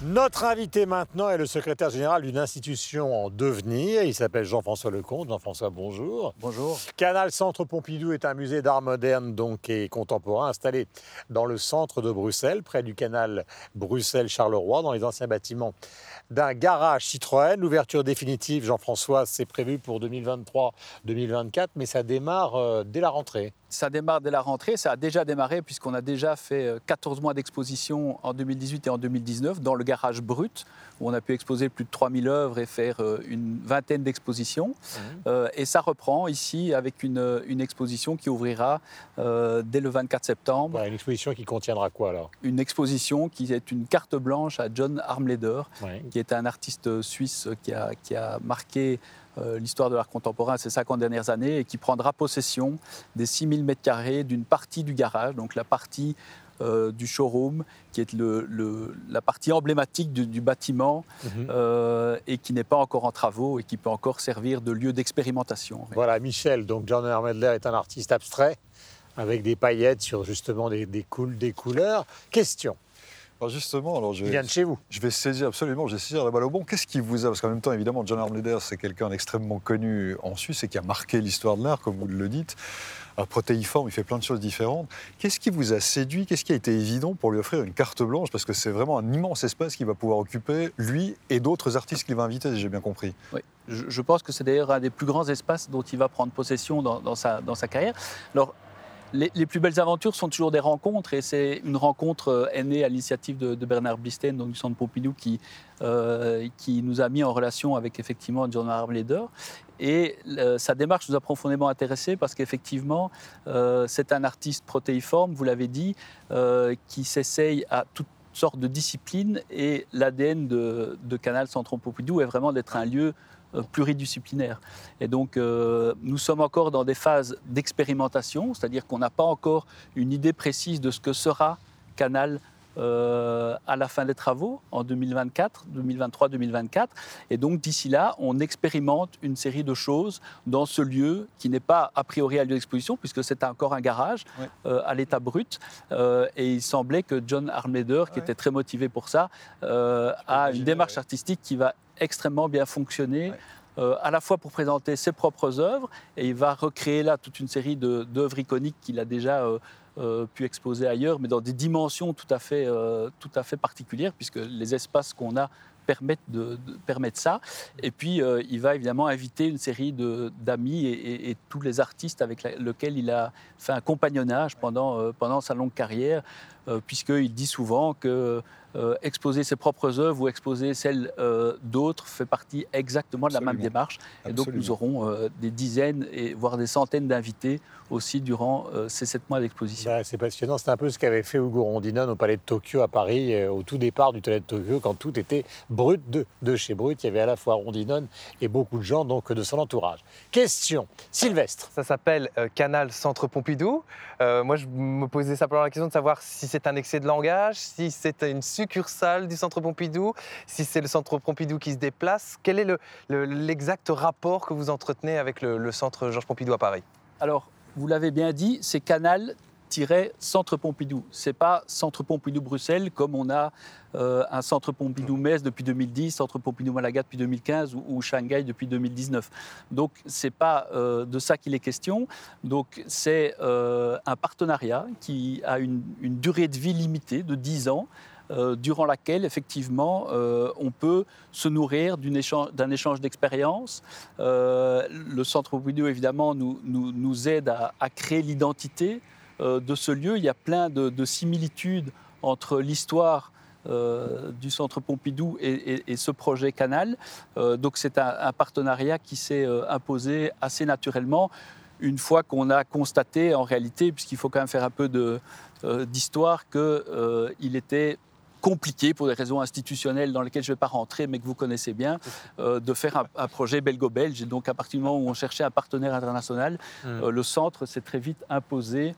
Notre invité maintenant est le secrétaire général d'une institution en devenir. Il s'appelle Jean-François Lecomte. Jean-François, bonjour. Bonjour. Canal Centre Pompidou est un musée d'art moderne donc, et contemporain installé dans le centre de Bruxelles, près du canal Bruxelles-Charleroi, dans les anciens bâtiments d'un garage Citroën. L'ouverture définitive, Jean-François, c'est prévu pour 2023-2024, mais ça démarre euh, dès la rentrée. Ça démarre dès la rentrée, ça a déjà démarré puisqu'on a déjà fait euh, 14 mois d'exposition en 2018 et en 2019 dans le garage brut où on a pu exposer plus de 3000 œuvres et faire euh, une vingtaine d'expositions. Euh, et ça reprend ici avec une, euh, une exposition qui ouvrira euh, dès le 24 septembre. Une exposition qui contiendra quoi alors? Une exposition qui est une carte blanche à John Armleder, Ouais. qui est un artiste suisse qui a, qui a marqué euh, l'histoire de l'art contemporain ces 50 dernières années et qui prendra possession des 6000 mètres carrés d'une partie du garage, donc la partie euh, du showroom, qui est le- le- la partie emblématique du, du bâtiment Mhm. euh, et qui n'est pas encore en travaux et qui peut encore servir de lieu d'expérimentation. Voilà, Michel, donc John Hermedler est un artiste abstrait, avec des paillettes sur justement des, des, coul- des couleurs. Question, Alors justement, alors je il vais, vient de chez vous. je vais saisir absolument, je vais saisir la balle au bon. Qu'est-ce qui vous a Parce qu'en même temps, évidemment, John Armleder, c'est quelqu'un d'extrêmement connu en Suisse et qui a marqué l'histoire de l'art, comme vous le dites. Un protéiforme, il fait plein de choses différentes. Qu'est-ce qui vous a séduit? Qu'est-ce qui a été évident pour lui offrir une carte blanche? Parce que c'est vraiment un immense espace qu'il va pouvoir occuper, lui et d'autres artistes qu'il va inviter, si j'ai bien compris. Oui. Je, je pense que c'est d'ailleurs un des plus grands espaces dont il va prendre possession dans, dans sa, dans sa carrière. Alors, les, plus belles aventures sont toujours des rencontres, et c'est une rencontre euh, née à l'initiative de, Bernard Blisten, donc du Centre Pompidou, qui, euh, qui nous a mis en relation avec effectivement John Armleder. Et euh, sa démarche nous a profondément intéressés parce qu'effectivement, c'est un artiste protéiforme, vous l'avez dit, qui s'essaye à toutes sortes de disciplines et l'ADN de, de Canal Centre Pompidou est vraiment d'être un lieu pluridisciplinaire. Et donc, euh, nous sommes encore dans des phases d'expérimentation, c'est-à-dire qu'on n'a pas encore une idée précise de ce que sera Canal euh, à la fin des travaux, en 2024, 2023, 2024. Et donc, d'ici là, on expérimente une série de choses dans ce lieu qui n'est pas a priori un lieu d'exposition, puisque c'est encore un garage Ouais. euh, à l'état brut. Euh, et il semblait que John Armleder, qui Ouais. était très motivé pour ça, euh, a une démarche ouais. artistique qui va extrêmement bien fonctionner. Ouais. euh, à la fois pour présenter ses propres œuvres, et il va recréer là toute une série d'œuvres iconiques qu'il a déjà euh, euh, pu exposer ailleurs, mais dans des dimensions tout à fait, tout à fait particulières, puisque les espaces qu'on a permettent, de, de- permettent ça. Et puis, il va évidemment inviter une série d'amis et, et- et tous les artistes avec la- lesquels il a fait un compagnonnage pendant, pendant sa longue carrière, puisqu'il dit souvent que euh, exposer ses propres œuvres ou exposer celles euh, d'autres fait partie exactement de la même Absolument. démarche. Et donc, nous aurons euh, des dizaines, et voire des centaines d'invités aussi durant euh, ces sept mois d'exposition. Bah, c'est passionnant. C'est un peu ce qu'avait fait Hugo Rondinone au Palais de Tokyo à Paris, euh, au tout départ du Palais de Tokyo, quand tout était brut de, de chez brut. Il y avait à la fois Rondinone et beaucoup de gens donc, de son entourage. Question, Sylvestre. Ça s'appelle euh, Canal Centre Pompidou. Euh, moi, je me posais simplement la question de savoir si c'est un excès de langage, si c'est une succursale du Centre Pompidou, si c'est le Centre Pompidou qui se déplace. Quel est le- le- l'exact rapport que vous entretenez avec le, le Centre Georges Pompidou à Paris? Alors, vous l'avez bien dit, c'est Canal Centre Pompidou. C'est pas Centre Pompidou Bruxelles comme on a euh, un Centre Pompidou Metz depuis 2010, Centre Pompidou Malaga depuis 2015 ou, Shanghai depuis 2019. Donc c'est pas euh, de ça qu'il est question. Donc c'est euh, un partenariat qui a une, durée de vie limitée de 10 ans. durant laquelle, effectivement, on peut se nourrir d'une échange- d'un échange d'expériences. Le Centre Pompidou, évidemment, nous, aide à, créer l'identité de ce lieu. Il y a plein de, de similitudes entre l'histoire euh, du Centre Pompidou et, et- et ce projet Canal. Euh, donc c'est un, un partenariat qui s'est euh, imposé assez naturellement une fois qu'on a constaté en réalité, puisqu'il faut quand même faire un peu euh, d'histoire, qu'il était compliqué pour des raisons institutionnelles dans lesquelles je ne vais pas rentrer, mais que vous connaissez bien, euh, de faire un, un projet belgo-belge. Et donc, à partir du moment où on cherchait un partenaire international, euh, le centre s'est très vite imposé.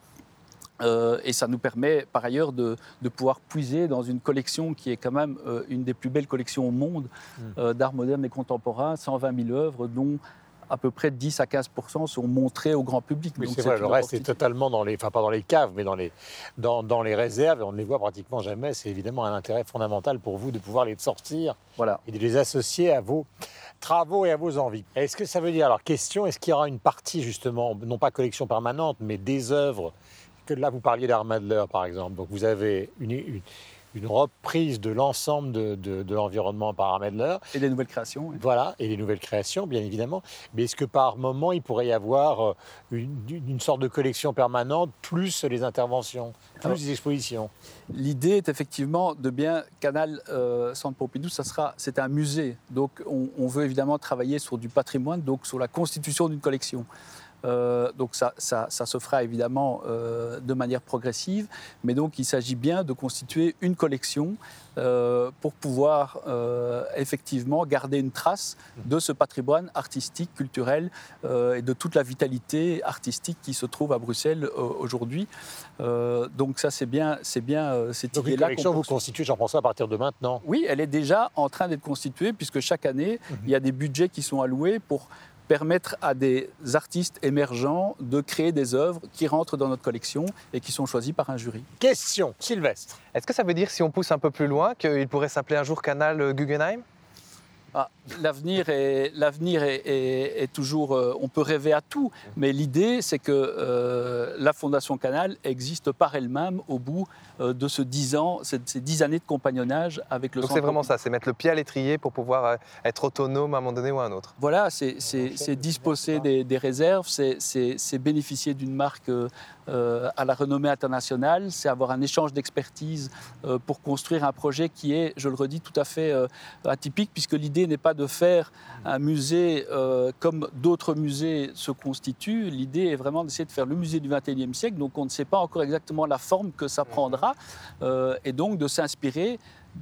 Euh, et ça nous permet par ailleurs de, de pouvoir puiser dans une collection qui est quand même euh, une des plus belles collections au monde euh, d'art moderne et contemporain, 120 000 œuvres, dont à peu près 10 à 15 sont montrées au grand public. Oui, c'est vrai, le reste est totalement dans les, enfin pas dans les caves, mais dans les, dans, dans les réserves, et on ne les voit pratiquement jamais. C'est évidemment un intérêt fondamental pour vous de pouvoir les sortir Voilà. et de les associer à vos travaux et à vos envies. Est-ce que ça veut dire, alors question, est-ce qu'il y aura une partie justement, non pas collection permanente, mais des œuvres, que là vous parliez d'Armadler par exemple, donc vous avez une, une, une reprise de l'ensemble de, de- de l'environnement par Armadler, Et des nouvelles créations. oui. voilà, et les nouvelles créations, bien évidemment. Mais est-ce que par moment, il pourrait y avoir euh, une, une sorte de collection permanente, plus les interventions, plus Alors- les expositions? L'idée est effectivement de bien Canal euh, Centre Pompidou, ça sera, c'est un musée, donc on, on veut évidemment travailler sur du patrimoine, donc sur la constitution d'une collection. Euh, donc ça, ça, ça se fera évidemment euh, de manière progressive, mais donc il s'agit bien de constituer une collection euh, pour pouvoir effectivement garder une trace de ce patrimoine artistique, culturel et de toute la vitalité artistique qui se trouve à Bruxelles aujourd'hui. Donc ça c'est bien, c'est bien cette Donc idée-là. collection, vous constituez, j'en pense à partir de maintenant? Oui, elle est déjà en train d'être constituée puisque chaque année, il y a des budgets qui sont alloués pour permettre à des artistes émergents de créer des œuvres qui rentrent dans notre collection et qui sont choisies par un jury. Question, Sylvestre. Est-ce que ça veut dire, si on pousse un peu plus loin, qu'il pourrait s'appeler un jour Canal euh, Guggenheim? Ah, l'avenir est, l'avenir est, est- est toujours. euh, on peut rêver à tout, mais l'idée, c'est que euh, la Fondation Canal existe par elle-même au bout euh, de ce 10 ans, ces, ces 10 années de compagnonnage avec le Donc c'est vraiment ça, c'est mettre le pied à l'étrier pour pouvoir être autonome à un moment donné ou à un autre. Voilà, c'est- disposer des, des réserves, c'est- bénéficier d'une marque à la renommée internationale, c'est avoir un échange d'expertise pour construire un projet qui est, je le redis, tout à fait atypique, puisque l'idée n'est pas de faire un musée euh, comme d'autres musées se constituent. L'idée est vraiment d'essayer de faire le musée du XXIe siècle, donc on ne sait pas encore exactement la forme que ça prendra, euh, et donc de s'inspirer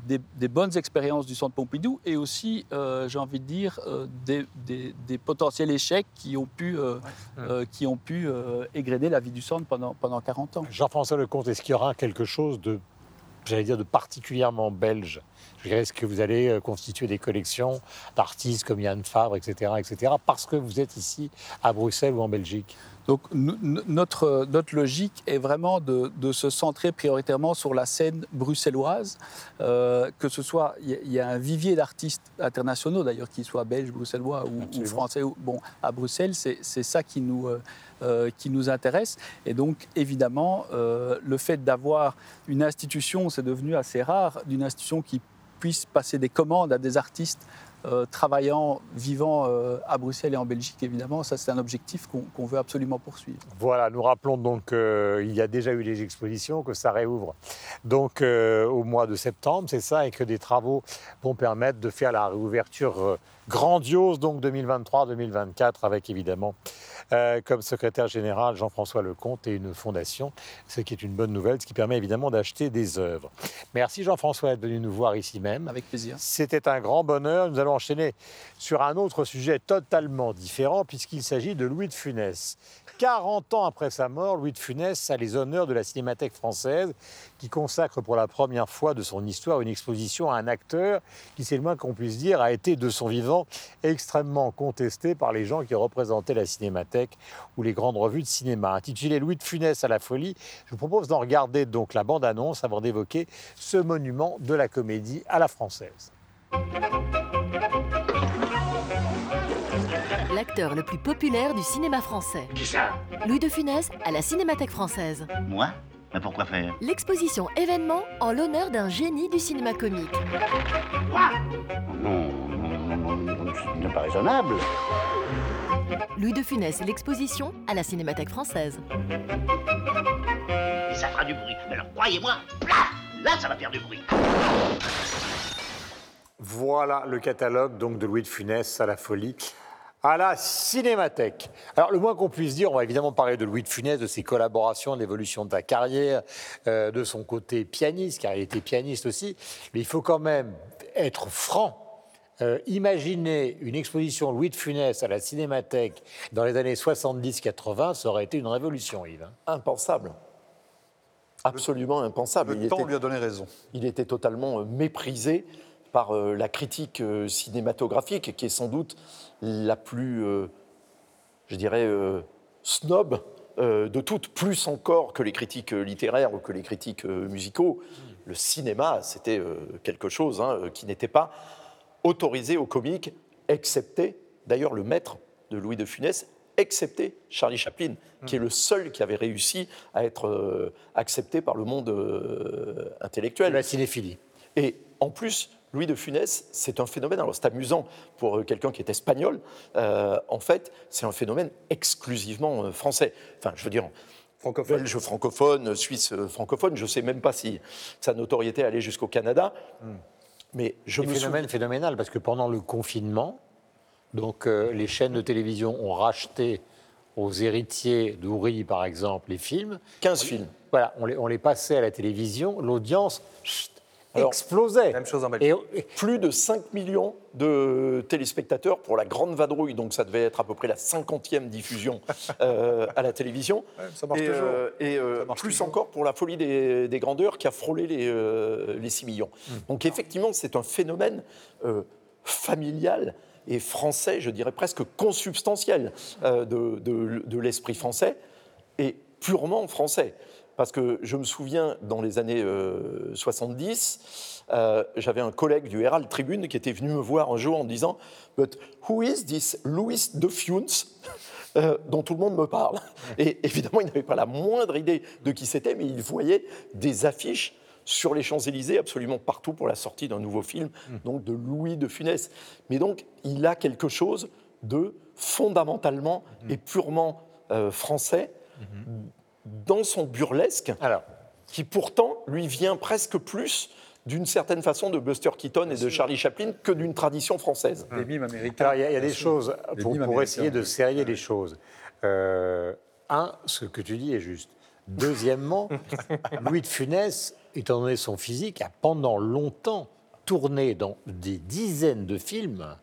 des, des bonnes expériences du Centre Pompidou et aussi, euh, j'ai envie de dire, euh, des, des- des potentiels échecs qui ont pu, euh, qui ont pu égrener la vie du Centre pendant, pendant 40 ans. Jean-François Lecomte, est-ce qu'il y aura quelque chose de, j'allais dire, de particulièrement belge Je dirais, Est-ce que vous allez euh, constituer des collections d'artistes comme Yann Fabre, etc., etc., parce que vous êtes ici à Bruxelles ou en Belgique? Donc no- no- notre, notre logique est vraiment de, de se centrer prioritairement sur la scène bruxelloise, euh, que ce soit, il y a- il y, a un vivier d'artistes internationaux d'ailleurs, qu'ils soient belges, bruxellois ou, français. ou- Bon, à Bruxelles, c'est c'est ça qui nous, euh, euh, qui nous intéresse. Et donc évidemment, euh, le fait d'avoir une institution, c'est devenu assez rare, d'une institution qui puisse passer des commandes à des artistes euh, travaillant, vivant euh, à Bruxelles et en Belgique, évidemment, ça c'est un objectif qu'on veut absolument poursuivre. Voilà, nous rappelons donc qu'il y a déjà eu les expositions, que ça réouvre donc euh, au mois de septembre, c'est ça, et que des travaux vont permettre de faire la réouverture euh, grandiose donc 2023-2024 avec évidemment euh, comme secrétaire général Jean-François Lecomte et une fondation, ce qui est une bonne nouvelle, ce qui permet évidemment d'acheter des œuvres. Merci Jean-François d'être venu nous voir ici même. Avec plaisir. C'était un grand bonheur. Nous allons enchaîner sur un autre sujet totalement différent, puisqu'il s'agit de Louis de Funès. 40 ans après sa mort, Louis de Funès a les honneurs de la Cinémathèque française, qui consacre pour la première fois de son histoire une exposition à un acteur qui, c'est le moins qu'on puisse dire, a été de son vivant extrêmement contesté par les gens qui représentaient la Cinémathèque ou les grandes revues de cinéma. Intitulé Louis de Funès à la folie, je vous propose d'en regarder donc la bande-annonce avant d'évoquer ce monument de la comédie à la française. L'acteur le plus populaire du cinéma français. Qui ça? Louis de Funès à la Cinémathèque française. Moi? Mais pourquoi faire? L'exposition événement en l'honneur d'un génie du cinéma comique. Quoi? Non, non, non, non, non, ce n'est pas raisonnable. Louis de Funès l'exposition à la Cinémathèque française. Et ça fera du bruit. Mais alors croyez-moi, là, là, ça va faire du bruit. Voilà le catalogue donc de Louis de Funès à la folie à la Cinémathèque. Alors le moins qu'on puisse dire, on va évidemment parler de Louis de Funès, de ses collaborations, de l'évolution de sa carrière, euh, de son côté pianiste, car il était pianiste aussi, mais il faut quand même être franc. Euh, imaginez une exposition Louis de Funès à la Cinémathèque dans les années 70-80, ça aurait été une révolution, Yves. hein. Impensable. Absolument impensable. Le Il temps était- lui a donné raison. il était totalement euh, méprisé par euh, la critique euh, cinématographique, qui est sans doute la plus, euh, je dirais, snob de toutes, plus encore que les critiques littéraires ou que les critiques musicaux. Le cinéma, c'était quelque chose hein, qui n'était pas autorisé aux comiques, excepté, d'ailleurs, le maître de Louis de Funès, excepté Charlie Chaplin, qui est le seul qui avait réussi à être accepté par le monde intellectuel. La cinéphilie. Et en plus, Louis de Funès, c'est un phénomène, alors c'est amusant pour euh, quelqu'un qui est espagnol, euh, en fait, c'est un phénomène exclusivement euh, français. Enfin, je veux dire, Francophone. belge francophone, suisse francophone, je ne sais même pas si sa notoriété allait jusqu'au Canada. Mais je Un me phénomène souviens... phénoménal parce que pendant le confinement, donc euh, les chaînes de télévision ont racheté aux héritiers d'Ouri, par exemple, les films. 15 films. Voilà, on les, on les passait à la télévision, l'audience chut, Alors, explosait. Même chose en Belgique. Et, et- Plus de 5 millions de téléspectateurs pour la Grande Vadrouille, donc ça devait être à peu près la 50e diffusion (laughs) euh, à la télévision. ça marche et toujours. euh, et, euh, marche plus toujours. encore pour la folie des, des grandeurs qui a frôlé les, euh, les 6 millions. Hmm. Donc effectivement, c'est un phénomène familial et français, je dirais presque consubstantiel de, de- de l'esprit français, et purement français. Parce que je me souviens, dans les années euh, 70, euh, j'avais un collègue du Herald Tribune qui était venu me voir un jour en disant But who is this Louis de Funes? Euh, dont tout le monde me parle. Et évidemment, il n'avait pas la moindre idée de qui c'était, mais il voyait des affiches sur les Champs-Élysées, absolument partout pour la sortie d'un nouveau film, donc de Louis de Funès. Mais donc, il a quelque chose de fondamentalement et purement euh, français dans son burlesque, Alors, qui pourtant lui vient presque plus d'une certaine façon de Buster Keaton et de Charlie Chaplin que d'une tradition française. Les mimes américains. Alors, il y a, il y a des choses, pour, essayer de serrer les choses. Euh, un, ce que tu dis est juste. Deuxièmement, (laughs) Louis de Funès, étant donné son physique, a pendant longtemps tourné dans des dizaines de films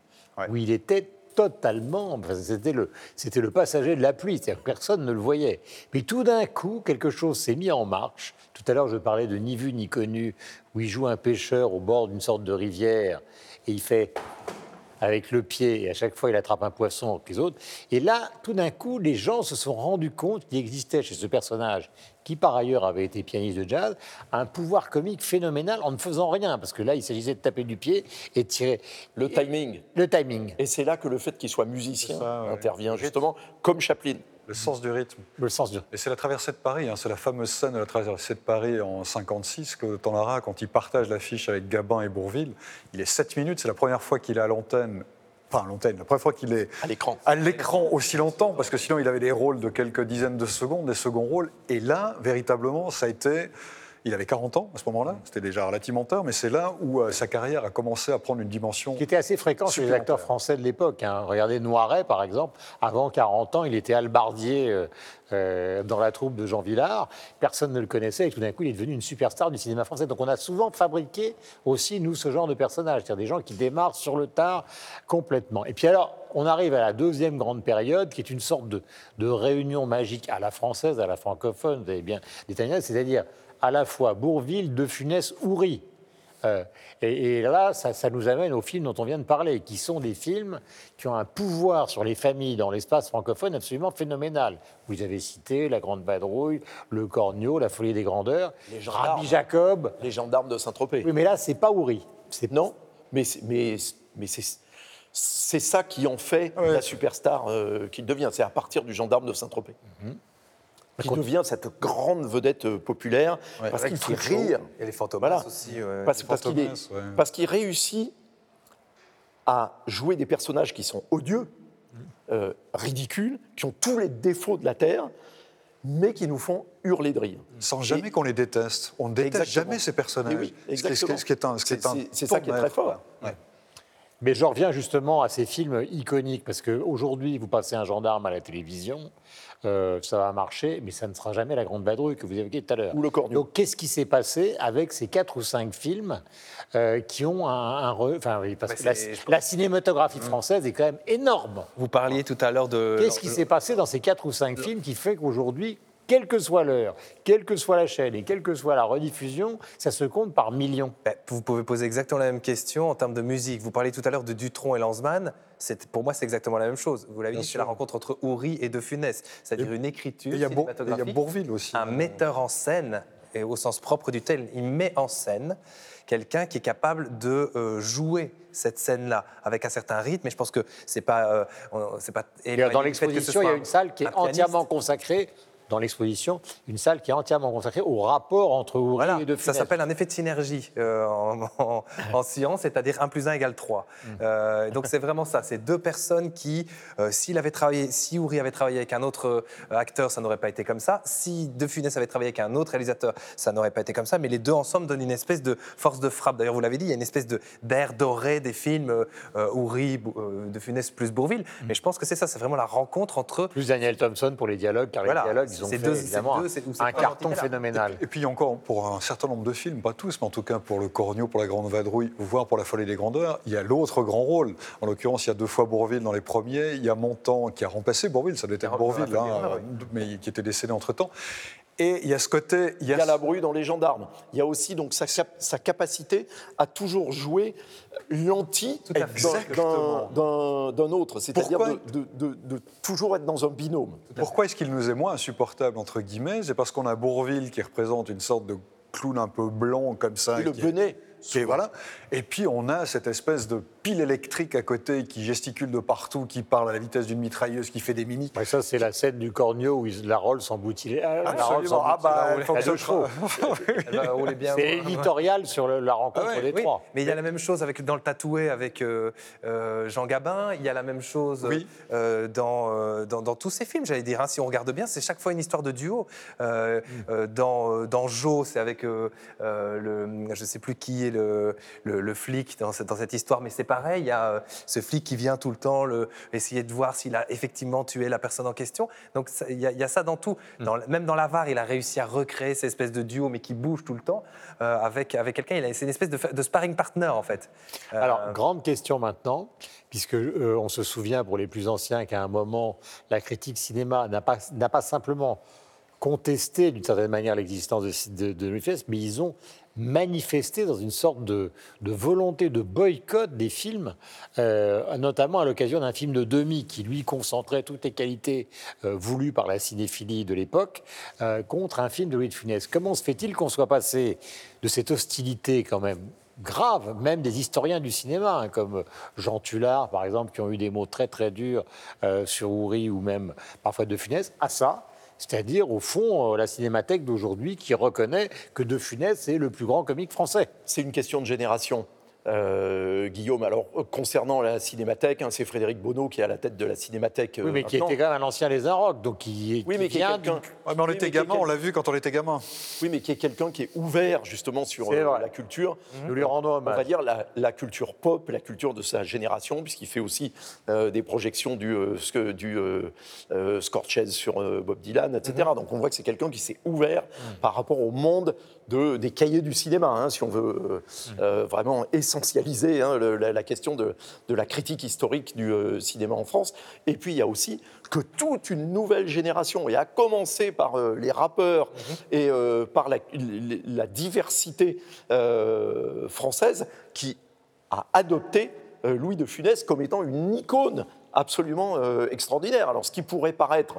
où il était totalement. C'était le, c'était le passager de la pluie, c'est-à-dire que personne ne le voyait. Mais tout d'un coup, quelque chose s'est mis en marche. Tout à l'heure, je parlais de Ni vu ni connu, où il joue un pêcheur au bord d'une sorte de rivière et il fait avec le pied, et à chaque fois il attrape un poisson avec les autres. Et là, tout d'un coup, les gens se sont rendus compte qu'il existait chez ce personnage, qui par ailleurs avait été pianiste de jazz, un pouvoir comique phénoménal en ne faisant rien, parce que là, il s'agissait de taper du pied et de tirer Le timing. le timing, Et c'est là que le fait qu'il soit musicien C'est ça, ouais. intervient justement, comme Chaplin. Le sens du rythme. le sens du... Et c'est la traversée de Paris, hein, c'est la fameuse scène de la traversée de Paris en 56 que Tanlara, quand il partage l'affiche avec Gabin et Bourville, il est 7 minutes, c'est la première fois qu'il est à l'antenne, enfin à l'antenne, la première fois qu'il est À l'écran. à l'écran aussi longtemps, parce que sinon il avait des rôles de quelques dizaines de secondes, des seconds rôles, et là, véritablement, ça a été... Il avait 40 ans à ce moment-là, c'était déjà relativement tard, mais c'est là où euh, sa carrière a commencé à prendre une dimension. qui était assez fréquent chez les acteurs français de l'époque. hein. Regardez Noiret, par exemple. Avant 40 ans, il était albardier euh, euh, dans la troupe de Jean Villard. Personne ne le connaissait et tout d'un coup, il est devenu une superstar du cinéma français. Donc on a souvent fabriqué aussi, nous, ce genre de personnages. C'est-à-dire des gens qui démarrent sur le tard complètement. Et puis alors, on arrive à la deuxième grande période, qui est une sorte de, de réunion magique à la française, à la francophone, vous avez bien détaillé, c'est-à-dire à la fois Bourville, De Funès, Houry. Euh, et, et là, ça, ça nous amène aux films dont on vient de parler, qui sont des films qui ont un pouvoir sur les familles dans l'espace francophone absolument phénoménal. Vous avez cité La Grande Vadrouille, Le Cornio, La Folie des Grandeurs, Les. Rabbi Jacob. Les gendarmes de Saint-Tropez. Oui, mais là, c'est pas Houry. Non, mais, c'est- mais, mais c'est, c'est ça qui en fait Ouais. la superstar euh, qu'il devient. C'est à partir du gendarme de Saint-Tropez. Qui devient cette grande vedette euh, populaire parce qu'il fait rire. Et les fantomas Voilà. aussi. ouais. Parce, parce qu'il est- Fantomas, ouais. parce qu'il réussit à jouer des personnages qui sont odieux, euh, ridicules, qui ont tous les défauts de la Terre, mais qui nous font hurler de rire. Sans jamais qu'on les déteste. On ne déteste Exactement. jamais ces personnages. Oui, Ce. Ce ce C'est- c'est ça qui est très fort. Ouais. Mais je reviens justement à ces films iconiques, parce qu'aujourd'hui, vous passez un gendarme à la télévision, euh, ça va marcher, mais ça ne sera jamais la Grande Vadrouille que vous évoquiez tout à l'heure. Ou le Cornio. Donc, qu'est-ce qui s'est passé avec ces quatre ou cinq films euh, qui ont un... un re- Enfin, oui, parce Bah, que la, la cinématographie française est quand même énorme. Vous parliez tout à l'heure de. Qu'est-ce qui s'est passé dans ces quatre ou cinq films qui fait qu'aujourd'hui, quelle que soit l'heure, quelle que soit la chaîne et quelle que soit la rediffusion, ça se compte par millions Ben, Vous pouvez poser exactement la même question en termes de musique. Vous parliez tout à l'heure de Dutronc et Lanzmann. Pour moi, c'est exactement la même chose. Vous l'avez dit, c'est la rencontre entre Houry et De Funès. C'est-à-dire une écriture Et il y a Bour- et il y a cinématographique, Bourville aussi. un metteur en scène, et au sens propre du terme, il met en scène quelqu'un qui est capable de euh, jouer cette scène-là avec un certain rythme. Et je pense que c'est pas, euh, c'est pas. Et Dans l'exposition, il y a une salle qui est un entièrement consacrée. Dans l'exposition, une salle qui est entièrement consacrée au rapport entre Houry Voilà, et De ça Funès. s'appelle un effet de synergie euh, en, en- en science, c'est-à-dire 1 plus 1 égale 3. Mm. Euh, donc c'est vraiment ça, c'est deux personnes qui, euh, s'il avait travaillé, si Houry avait travaillé avec un autre euh, acteur, ça n'aurait pas été comme ça. Si De Funès avait travaillé avec un autre réalisateur, ça n'aurait pas été comme ça. Mais les deux ensemble donnent une espèce de force de frappe. D'ailleurs, vous l'avez dit, il y a une espèce de d'air doré des films euh, De Funès plus Bourville. Mm. Mais je pense que c'est ça, c'est vraiment la rencontre entre Plus Daniel Thompson pour les dialogues, car Voilà, les dialogues, ils ont c'est fait deux- évidemment un carton phénoménal. Et puis encore, pour un certain nombre de films, pas tous, mais en tout cas pour Le Cornio, pour La Grande Vadrouille, voire pour La Folie des Grandeurs, il y a l'autre grand rôle. En l'occurrence, il y a deux fois Bourville dans les premiers. Il y a Montand qui a remplacé Bourville, ça doit être Bourville, hein, Bourville, mais qui était décédé entre-temps. Et il y a ce côté. Il y a la bru dans les gendarmes. Il y a aussi donc sa, cap- sa capacité à toujours jouer l'anti d'un- autre. C'est-à-dire Pourquoi de, de- de- de toujours être dans un binôme. Pourquoi est-ce qu'il nous est moins insupportable, entre guillemets? C'est parce qu'on a Bourville qui représente une sorte de clown un peu blanc comme ça. Et le qui- benet. Qui est- voilà. Et puis on a cette espèce de pile électrique à côté qui gesticule de partout, qui parle à la vitesse d'une mitrailleuse, qui fait des mimiques. Ouais, ça, c'est la scène du Cornio où il- la Rolls s'emboutit. Ah, Absolument. Ah bah, elle la deux fonctionne chevaux. (laughs) Elle va rouler bien. C'est éditorial sur le- la rencontre Ah ouais, des Oui, trois. mais il y a la même chose avec, dans le tatoué avec euh, euh, Jean Gabin, il y a la même chose Oui. euh, dans, euh, dans, dans tous ces films, j'allais dire. hein. si on regarde bien, c'est chaque fois une histoire de duo. Euh, euh, dans, euh, dans Jo, c'est avec euh, euh, le, je ne sais plus qui est le, le, le flic dans cette, dans cette histoire, mais c'est pareil, il y a euh, ce flic qui vient tout le temps le, essayer de voir s'il a effectivement tué la personne en question. Donc il y, a- il y a ça dans tout. Dans, même dans l'avare, il a réussi à recréer cette espèce de duo, mais qui bouge tout le temps, euh, avec, avec quelqu'un. C'est une espèce de, sparring partner, en fait. Euh, Alors, grande question maintenant, puisque euh, on se souvient pour les plus anciens qu'à un moment, la critique cinéma n'a pas, simplement contesté d'une certaine manière l'existence de, de, mais ils ont manifesté dans une sorte de, volonté de boycott des films, euh, notamment à l'occasion d'un film de Demi qui, lui, concentrait toutes les qualités euh, voulues par la cinéphilie de l'époque euh, contre un film de Louis de Funès. Comment se fait-il qu'on soit passé de cette hostilité quand même grave, même des historiens du cinéma, hein, comme Jean Tullard, par exemple, qui ont eu des mots très très durs sur Houry ou même parfois de Funès, à ça, c'est-à-dire au fond euh, la cinémathèque d'aujourd'hui qui reconnaît que de Funès est le plus grand comique français. C'est une question de génération. Euh, Guillaume, alors euh, concernant la cinémathèque, hein, c'est Frédéric Bonneau qui est à la tête de la cinémathèque. euh, Oui, mais qui maintenant. était quand même un ancien Les Inrocks, donc qui, Oui, qui mais qui est vient du- Ouais, mais on Oui, était mais qui gamin, on l'a vu quand on était gamin. Oui, mais qui est quelqu'un qui est ouvert justement sur euh, la culture. Nous lui rendons On va hommage. dire la, la culture pop, la culture de sa génération, puisqu'il fait aussi euh, des projections du, euh, du euh, euh, Scorchez sur euh, Bob Dylan, etc. Donc on voit que c'est quelqu'un qui s'est ouvert par rapport au monde de, des cahiers du cinéma, hein, si on veut euh, euh, vraiment essentialiser hein, le- la, la question de, de la critique historique du euh, cinéma en France. Et puis il y a aussi que toute une nouvelle génération, et à commencer par euh, les rappeurs et euh, par la, la diversité française, qui a adopté Louis de Funès comme étant une icône absolument extraordinaire. Alors, ce qui pourrait paraître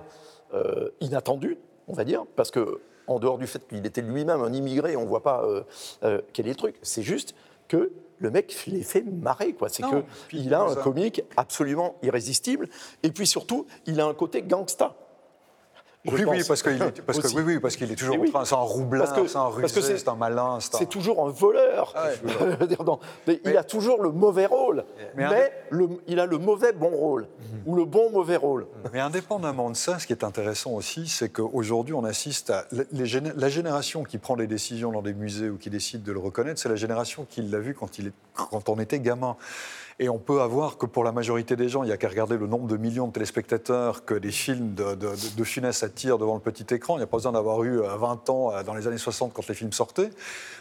inattendu, on va dire, parce que en dehors du fait qu'il était lui-même un immigré, on ne voit pas euh, euh, quel est le truc. C'est juste que le mec les fait marrer, quoi. C'est qu'il a un ça- comique absolument irrésistible, et puis surtout, il a un côté gangsta. Oui, oui, parce qu'il est, parce que, oui, oui, parce qu'il est toujours en train, c'est un roublard, c'est un rusé, c'est- un malin, c'est un- toujours un voleur. (laughs) Mais il a toujours le mauvais rôle, mais, Mais un- le- il a le mauvais bon rôle, ou le bon mauvais rôle. Mais indépendamment de ça, ce qui est intéressant aussi, c'est qu'aujourd'hui, on assiste à les géné- la génération qui prend les décisions dans des musées ou qui décide de le reconnaître, c'est la génération qui l'a vu quand, il est, quand on était gamin. Et on peut avoir que pour la majorité des gens, il n'y a qu'à regarder le nombre de millions de téléspectateurs que des films de, de, de Funès attirent devant le petit écran. Il n'y a pas besoin d'avoir eu euh, 20 ans euh, dans les années 60 quand les films sortaient.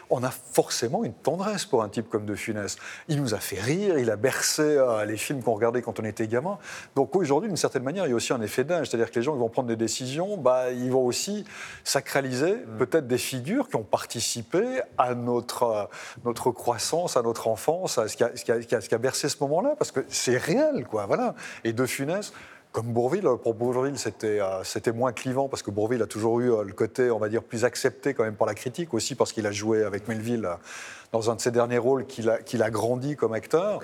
On a forcément une tendresse pour un type comme de Funès. Il nous a fait rire, il a bercé euh, les films qu'on regardait quand on était gamin. Donc aujourd'hui, d'une certaine manière, il y a aussi un effet d'âge. C'est-à-dire que les gens qui vont prendre des décisions, bah, ils vont aussi sacraliser peut-être des figures qui ont participé à notre, euh, notre croissance, à notre enfance, à ce qui a, ce qui a- ce qui a- ce ce moment-là, parce que c'est réel, quoi. Voilà. Et de Funès. Comme Bourville, pour Bourville, c'était euh, moins clivant parce que Bourville a toujours eu euh, le côté, on va dire, plus accepté quand même par la critique, aussi parce qu'il a joué avec Melville euh, dans un de ses derniers rôles qu'il a, qu'il a grandi comme acteur.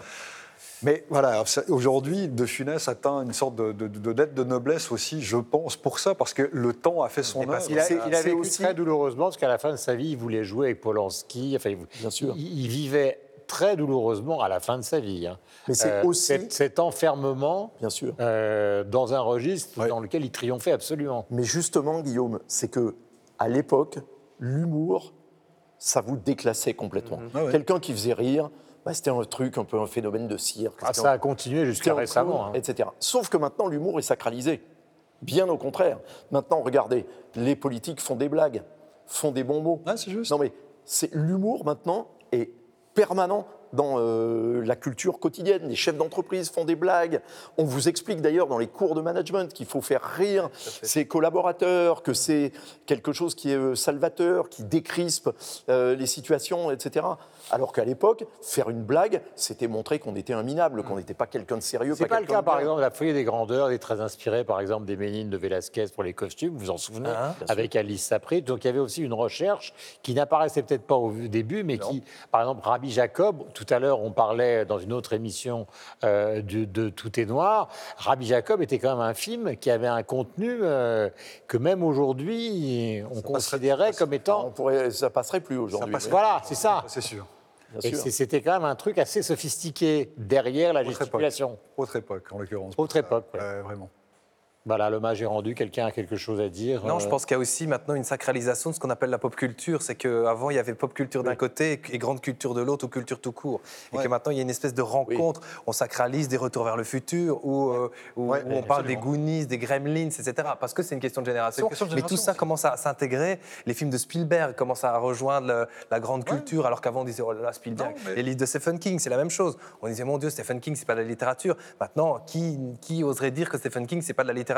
Mais voilà, aujourd'hui, De Funès atteint une sorte de, de, de dette de noblesse aussi, je pense, pour ça, parce que le temps a fait son œuvre. Il a, C'est- il a c'est vécu aussi- très douloureusement parce qu'à la fin de sa vie, il voulait jouer avec Polanski. Enfin, il, Bien sûr. il- il vivait très douloureusement à la fin de sa vie. hein. Mais c'est aussi- cet, cet enfermement Bien sûr. euh, dans un registre Ouais. dans lequel il triomphait absolument. Mais justement, Guillaume, c'est que à l'époque, l'humour, ça vous déclassait complètement. Ah ouais. Quelqu'un qui faisait rire, bah, c'était un truc, un peu un phénomène de cirque. Ah, ça un- a continué jusqu'à récemment. hein. etc. Sauf que maintenant, l'humour est sacralisé. Bien au contraire. Maintenant, regardez, les politiques font des blagues, font des bons mots. Ah, c'est juste. Non, mais c'est l'humour maintenant est permanent dans euh, la culture quotidienne. Les chefs d'entreprise font des blagues. On vous explique d'ailleurs dans les cours de management qu'il faut faire rire ses collaborateurs, que c'est quelque chose qui est euh, salvateur, qui décrispe euh, les situations, etc. Alors qu'à l'époque, faire une blague, c'était montrer qu'on était un minable, qu'on n'était pas quelqu'un de sérieux. C'est pas le quelqu'un cas, par exemple, la folie des grandeurs est très inspiré, par exemple, des Ménines de Velázquez pour les costumes, vous vous en souvenez, Ah, avec Alice Sapré. Donc il y avait aussi une recherche qui n'apparaissait peut-être pas au début, mais qui, par exemple, Rabbi Jacob, tout à l'heure, on parlait dans une autre émission euh, de, de Tout est noir. Rabbi Jacob était quand même un film qui avait un contenu euh, que même aujourd'hui, on considérait comme On étant. pourrait, ça passerait plus aujourd'hui. passerait Voilà, c'est ça. C'est sûr. Et c'était quand même un truc assez sophistiqué derrière la Autre époque. gesticulation. Autre époque, en l'occurrence. Autre époque, ouais. Ouais, vraiment. Voilà, l'hommage est rendu. Quelqu'un a quelque chose à dire Non, je euh, pense qu'il y a aussi maintenant une sacralisation de ce qu'on appelle la pop culture. C'est qu'avant, il y avait pop culture d'un côté et grande culture de l'autre ou culture tout court. Et Ouais. que maintenant, il y a une espèce de rencontre. On sacralise des retours vers le futur ou euh, où, Ouais, où on parle des. Goonies, des Gremlins, etc. Parce que c'est une question de génération. Question de Mais tout ça commence à s'intégrer. Les films de Spielberg commencent à rejoindre la grande culture, alors qu'avant, on disait, oh là là, Spielberg. Non, mais- Les livres de Stephen King, c'est la même chose. On disait, mon Dieu, Stephen King, c'est pas de la littérature. Maintenant, qui, qui oserait dire que Stephen King, c'est pas de la littérature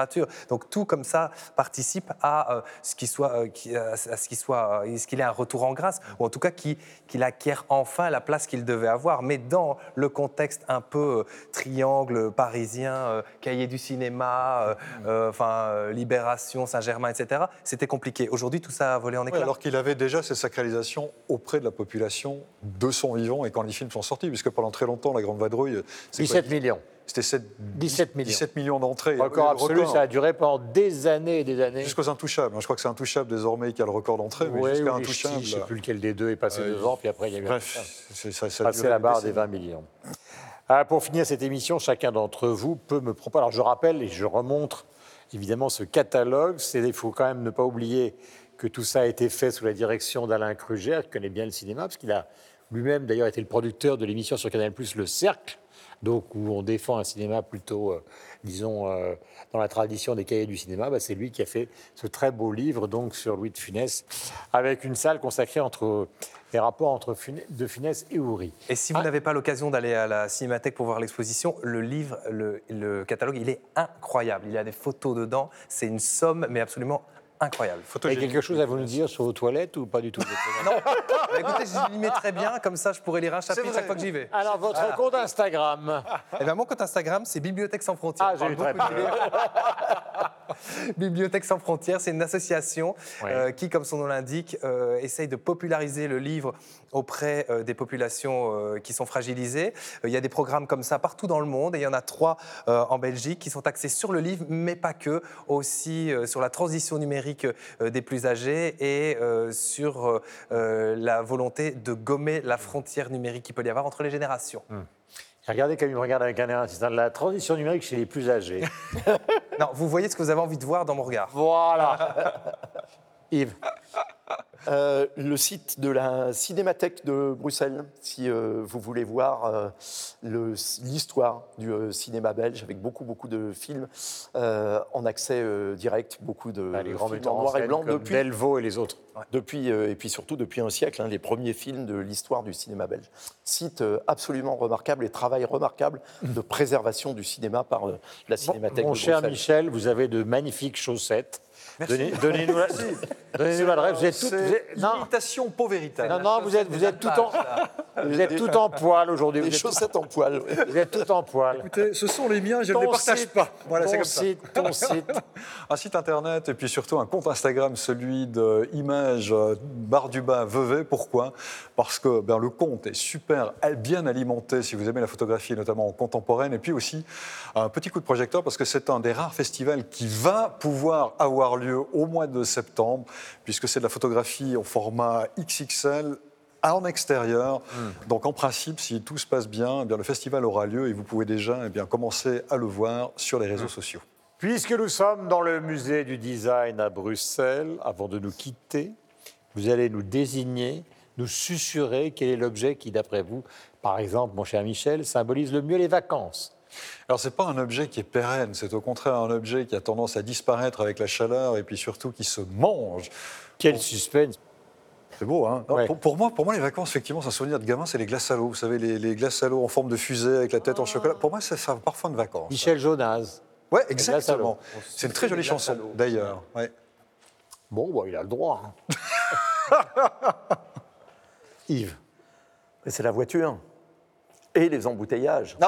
Donc tout comme ça participe à euh, ce qui soit, euh, qui- à ce qui soit, euh, ce qu'il ait un retour en grâce, ou en tout cas qui- qu'il acquiert enfin la place qu'il devait avoir. Mais dans le contexte un peu euh, triangle parisien, euh, cahier du cinéma, euh, euh, enfin euh, Libération, Saint-Germain, etc. C'était compliqué. Aujourd'hui, tout ça a volé en Oui, éclats. alors qu'il avait déjà cette sacralisation auprès de la population de son vivant et quand les films sont sortis, puisque pendant très longtemps, La Grande Vadrouille, c'est quoi 17 millions. C'était sept- 17 millions. 17 millions d'entrées. Record absolu, record. ça a duré pendant des années et des années. Jusqu'aux Intouchables. hein. Je crois que c'est Intouchable désormais qui a le record d'entrée, mais Ouais, jusqu'à Intouchable. je ne sais plus lequel des deux est passé Euh, devant, puis après il y a eu Bref, c'est- ça, ça a la barre des décennies. 20 millions. Ah, pour finir cette émission, chacun d'entre vous peut me proposer. Alors je rappelle et je remontre évidemment ce catalogue. Il faut quand même ne pas oublier que tout ça a été fait sous la direction d'Alain Kruger, qui connaît bien le cinéma, parce qu'il a lui-même d'ailleurs été le producteur de l'émission sur Canal+, Le Cercle, donc où on défend un cinéma plutôt, euh, disons, euh, dans la tradition des cahiers du cinéma. Bah, c'est lui qui a fait ce très beau livre donc sur Louis de Funès, avec une salle consacrée entre les rapports entre Funès- de Funès et Houry. Et si vous Ah. n'avez pas l'occasion d'aller à la Cinémathèque pour voir l'exposition, le livre, le, le catalogue, il est incroyable. Il y a des photos dedans. C'est une somme, mais absolument incroyable. Vous avez quelque chose à vous nous dire sur vos toilettes ou pas du tout? Non, Bah, écoutez, je m'y mets très bien. Comme ça, je pourrais lire un chapitre chaque fois que j'y vais. Alors, votre compte Instagram? Eh ben, mon compte Instagram, c'est Bibliothèque sans frontières. Ah, j'ai eu très. (laughs) Bibliothèque sans frontières, c'est une association euh, qui, comme son nom l'indique, euh, essaye de populariser le livre auprès euh, des populations euh, qui sont fragilisées. Euh, Il y a des programmes comme ça partout dans le monde et il y en a trois euh, en Belgique qui sont axés sur le livre, mais pas que, aussi euh, sur la transition numérique euh, des plus âgés et euh, sur euh, la volonté de gommer la frontière numérique qu'il peut y avoir entre les générations. Regardez comme il me regarde avec un air insistant. La transition numérique chez les plus âgés. (laughs) Non, vous voyez ce que vous avez envie de voir dans mon regard. voilà. (laughs) Yves, Euh, le site de la Cinémathèque de Bruxelles, si euh, vous voulez voir euh, l'histoire du cinéma belge, avec beaucoup, beaucoup de films en accès direct, beaucoup de bah, les grands films en en noir et blanc comme depuis, Delvaux et les autres. depuis et puis surtout depuis un siècle, hein, les premiers films de l'histoire du cinéma belge. Site absolument remarquable et travail remarquable de préservation du cinéma par la Bon, Cinémathèque mon de cher Bruxelles. Michel, vous avez de magnifiques chaussettes. Donnez- Donnez-nous la- donnez-nous l'adresse. Vous êtes toutes- êtes- non, non, non, vous êtes, vous êtes tout en, vous êtes tout en poil aujourd'hui. Êtes- chaussettes en poil. vous êtes tout en poil. Écoutez, ce sont les miens, je ne les partage site, pas. Voilà, c'est ton comme ça. site, ton site. (laughs) Un site internet et puis surtout un compte Instagram, celui de Image euh, barre du bas Vevey. Pourquoi? Parce que ben, le compte est super bien alimenté si vous aimez la photographie, notamment contemporaine. Et puis aussi un petit coup de projecteur parce que c'est un des rares festivals qui va pouvoir avoir lieu au mois de septembre, puisque c'est de la photographie au format XXL en extérieur. Donc en principe, si tout se passe bien, eh bien, le festival aura lieu et vous pouvez déjà eh bien, commencer à le voir sur les réseaux sociaux. Puisque nous sommes dans le musée du design à Bruxelles, avant de nous quitter, vous allez nous désigner, nous susurrer quel est l'objet qui, d'après vous, par exemple, mon cher Michel, symbolise le mieux les vacances. Alors, ce n'est pas un objet qui est pérenne, c'est au contraire un objet qui a tendance à disparaître avec la chaleur et puis surtout qui se mange. Quel suspense C'est beau, hein Non, Ouais. pour, pour moi, pour moi, les vacances, effectivement, c'est un souvenir de gamin, c'est les glaces à l'eau. Vous savez, les, les glaces à l'eau en forme de fusée avec la tête en chocolat. Pour moi, c'est ça, un parfum de vacances. Michel Jonas. À exactement. C'est une très jolie chanson, d'ailleurs. Ouais. Bon, bah, il a le droit. hein. (laughs) Yves. C'est la voiture. Et les embouteillages. (laughs)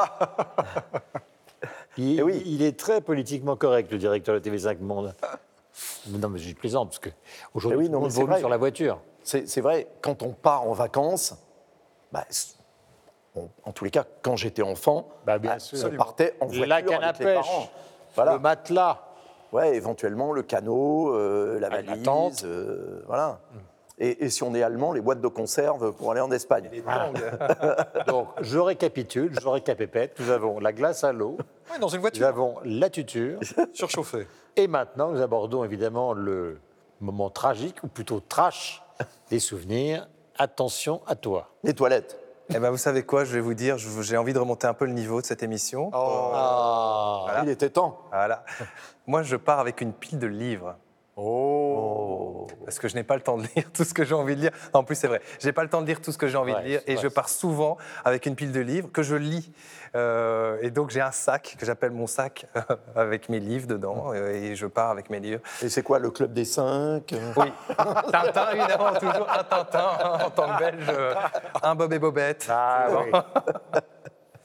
Il, Eh oui. il est très politiquement correct, le directeur de TV5 Monde. Non, mais je plaisante, parce qu'aujourd'hui, Eh oui, tout le monde sur la voiture. C'est vrai, quand on part en vacances, bah, on- en tous les cas, quand j'étais enfant, Bah, bien bah, sûr. on partait en voiture La canne à avec les pêche, parents. Voilà. le matelas. Ouais, éventuellement le canot, euh, la Ah, la valise, tente. euh, voilà. Et, et si on est allemand, les boîtes de conserve pour aller en Espagne. (laughs) Donc, je récapitule, je récapépète. Nous avons la glace à l'eau, Ouais, dans une nous voiture, avons la tuture, (laughs) surchauffée. et maintenant, nous abordons évidemment le moment tragique, ou plutôt trash, des souvenirs. Attention à toi. Les toilettes. Eh ben, vous savez quoi, je vais vous dire, j'ai envie de remonter un peu le niveau de cette émission. Ah, Il était temps. Voilà. Moi, je pars avec une pile de livres. oh. Parce que je n'ai pas le temps de lire tout ce que j'ai envie de lire. Non, en plus, c'est vrai. Je n'ai pas le temps de lire tout ce que j'ai envie Ouais, de lire. Et je pars souvent avec une pile de livres que je lis. Euh, et donc, j'ai un sac que j'appelle mon sac avec mes livres dedans. euh, Et je pars avec mes livres. Et c'est quoi, le club des cinq euh? Oui. (laughs) Tintin, évidemment, toujours un Tintin en tant que belge. euh, Un Bob et Bobette. Ah oui. (laughs)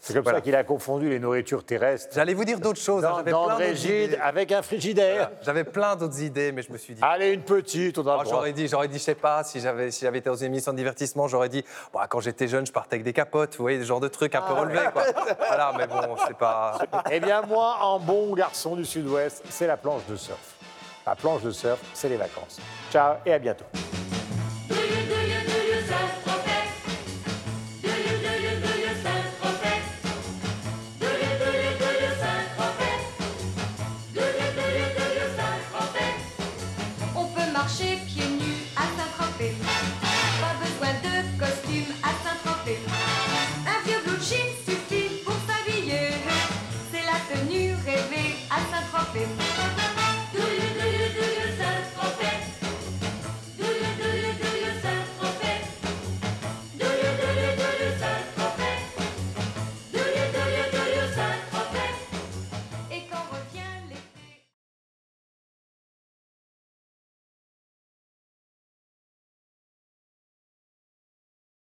C'est comme Voilà. ça qu'il a confondu les nourritures terrestres J'allais vous dire d'autres choses. hein, dans, plein rigide avec un frigidaire. J'avais plein d'autres idées, mais je me suis dit. Allez, une petite, on a Oh, j'aurais dit, j'aurais dit, je sais pas, si j'avais, si j'avais été dans une émission de divertissement, j'aurais dit, bon, quand j'étais jeune, je partais avec des capotes, vous voyez, ce genre de trucs un peu relevés, quoi. Voilà, mais bon, c'est pas. (laughs) Eh bien, moi, en bon garçon du Sud-Ouest, c'est la planche de surf. La planche de surf, c'est les vacances. Ciao et à bientôt.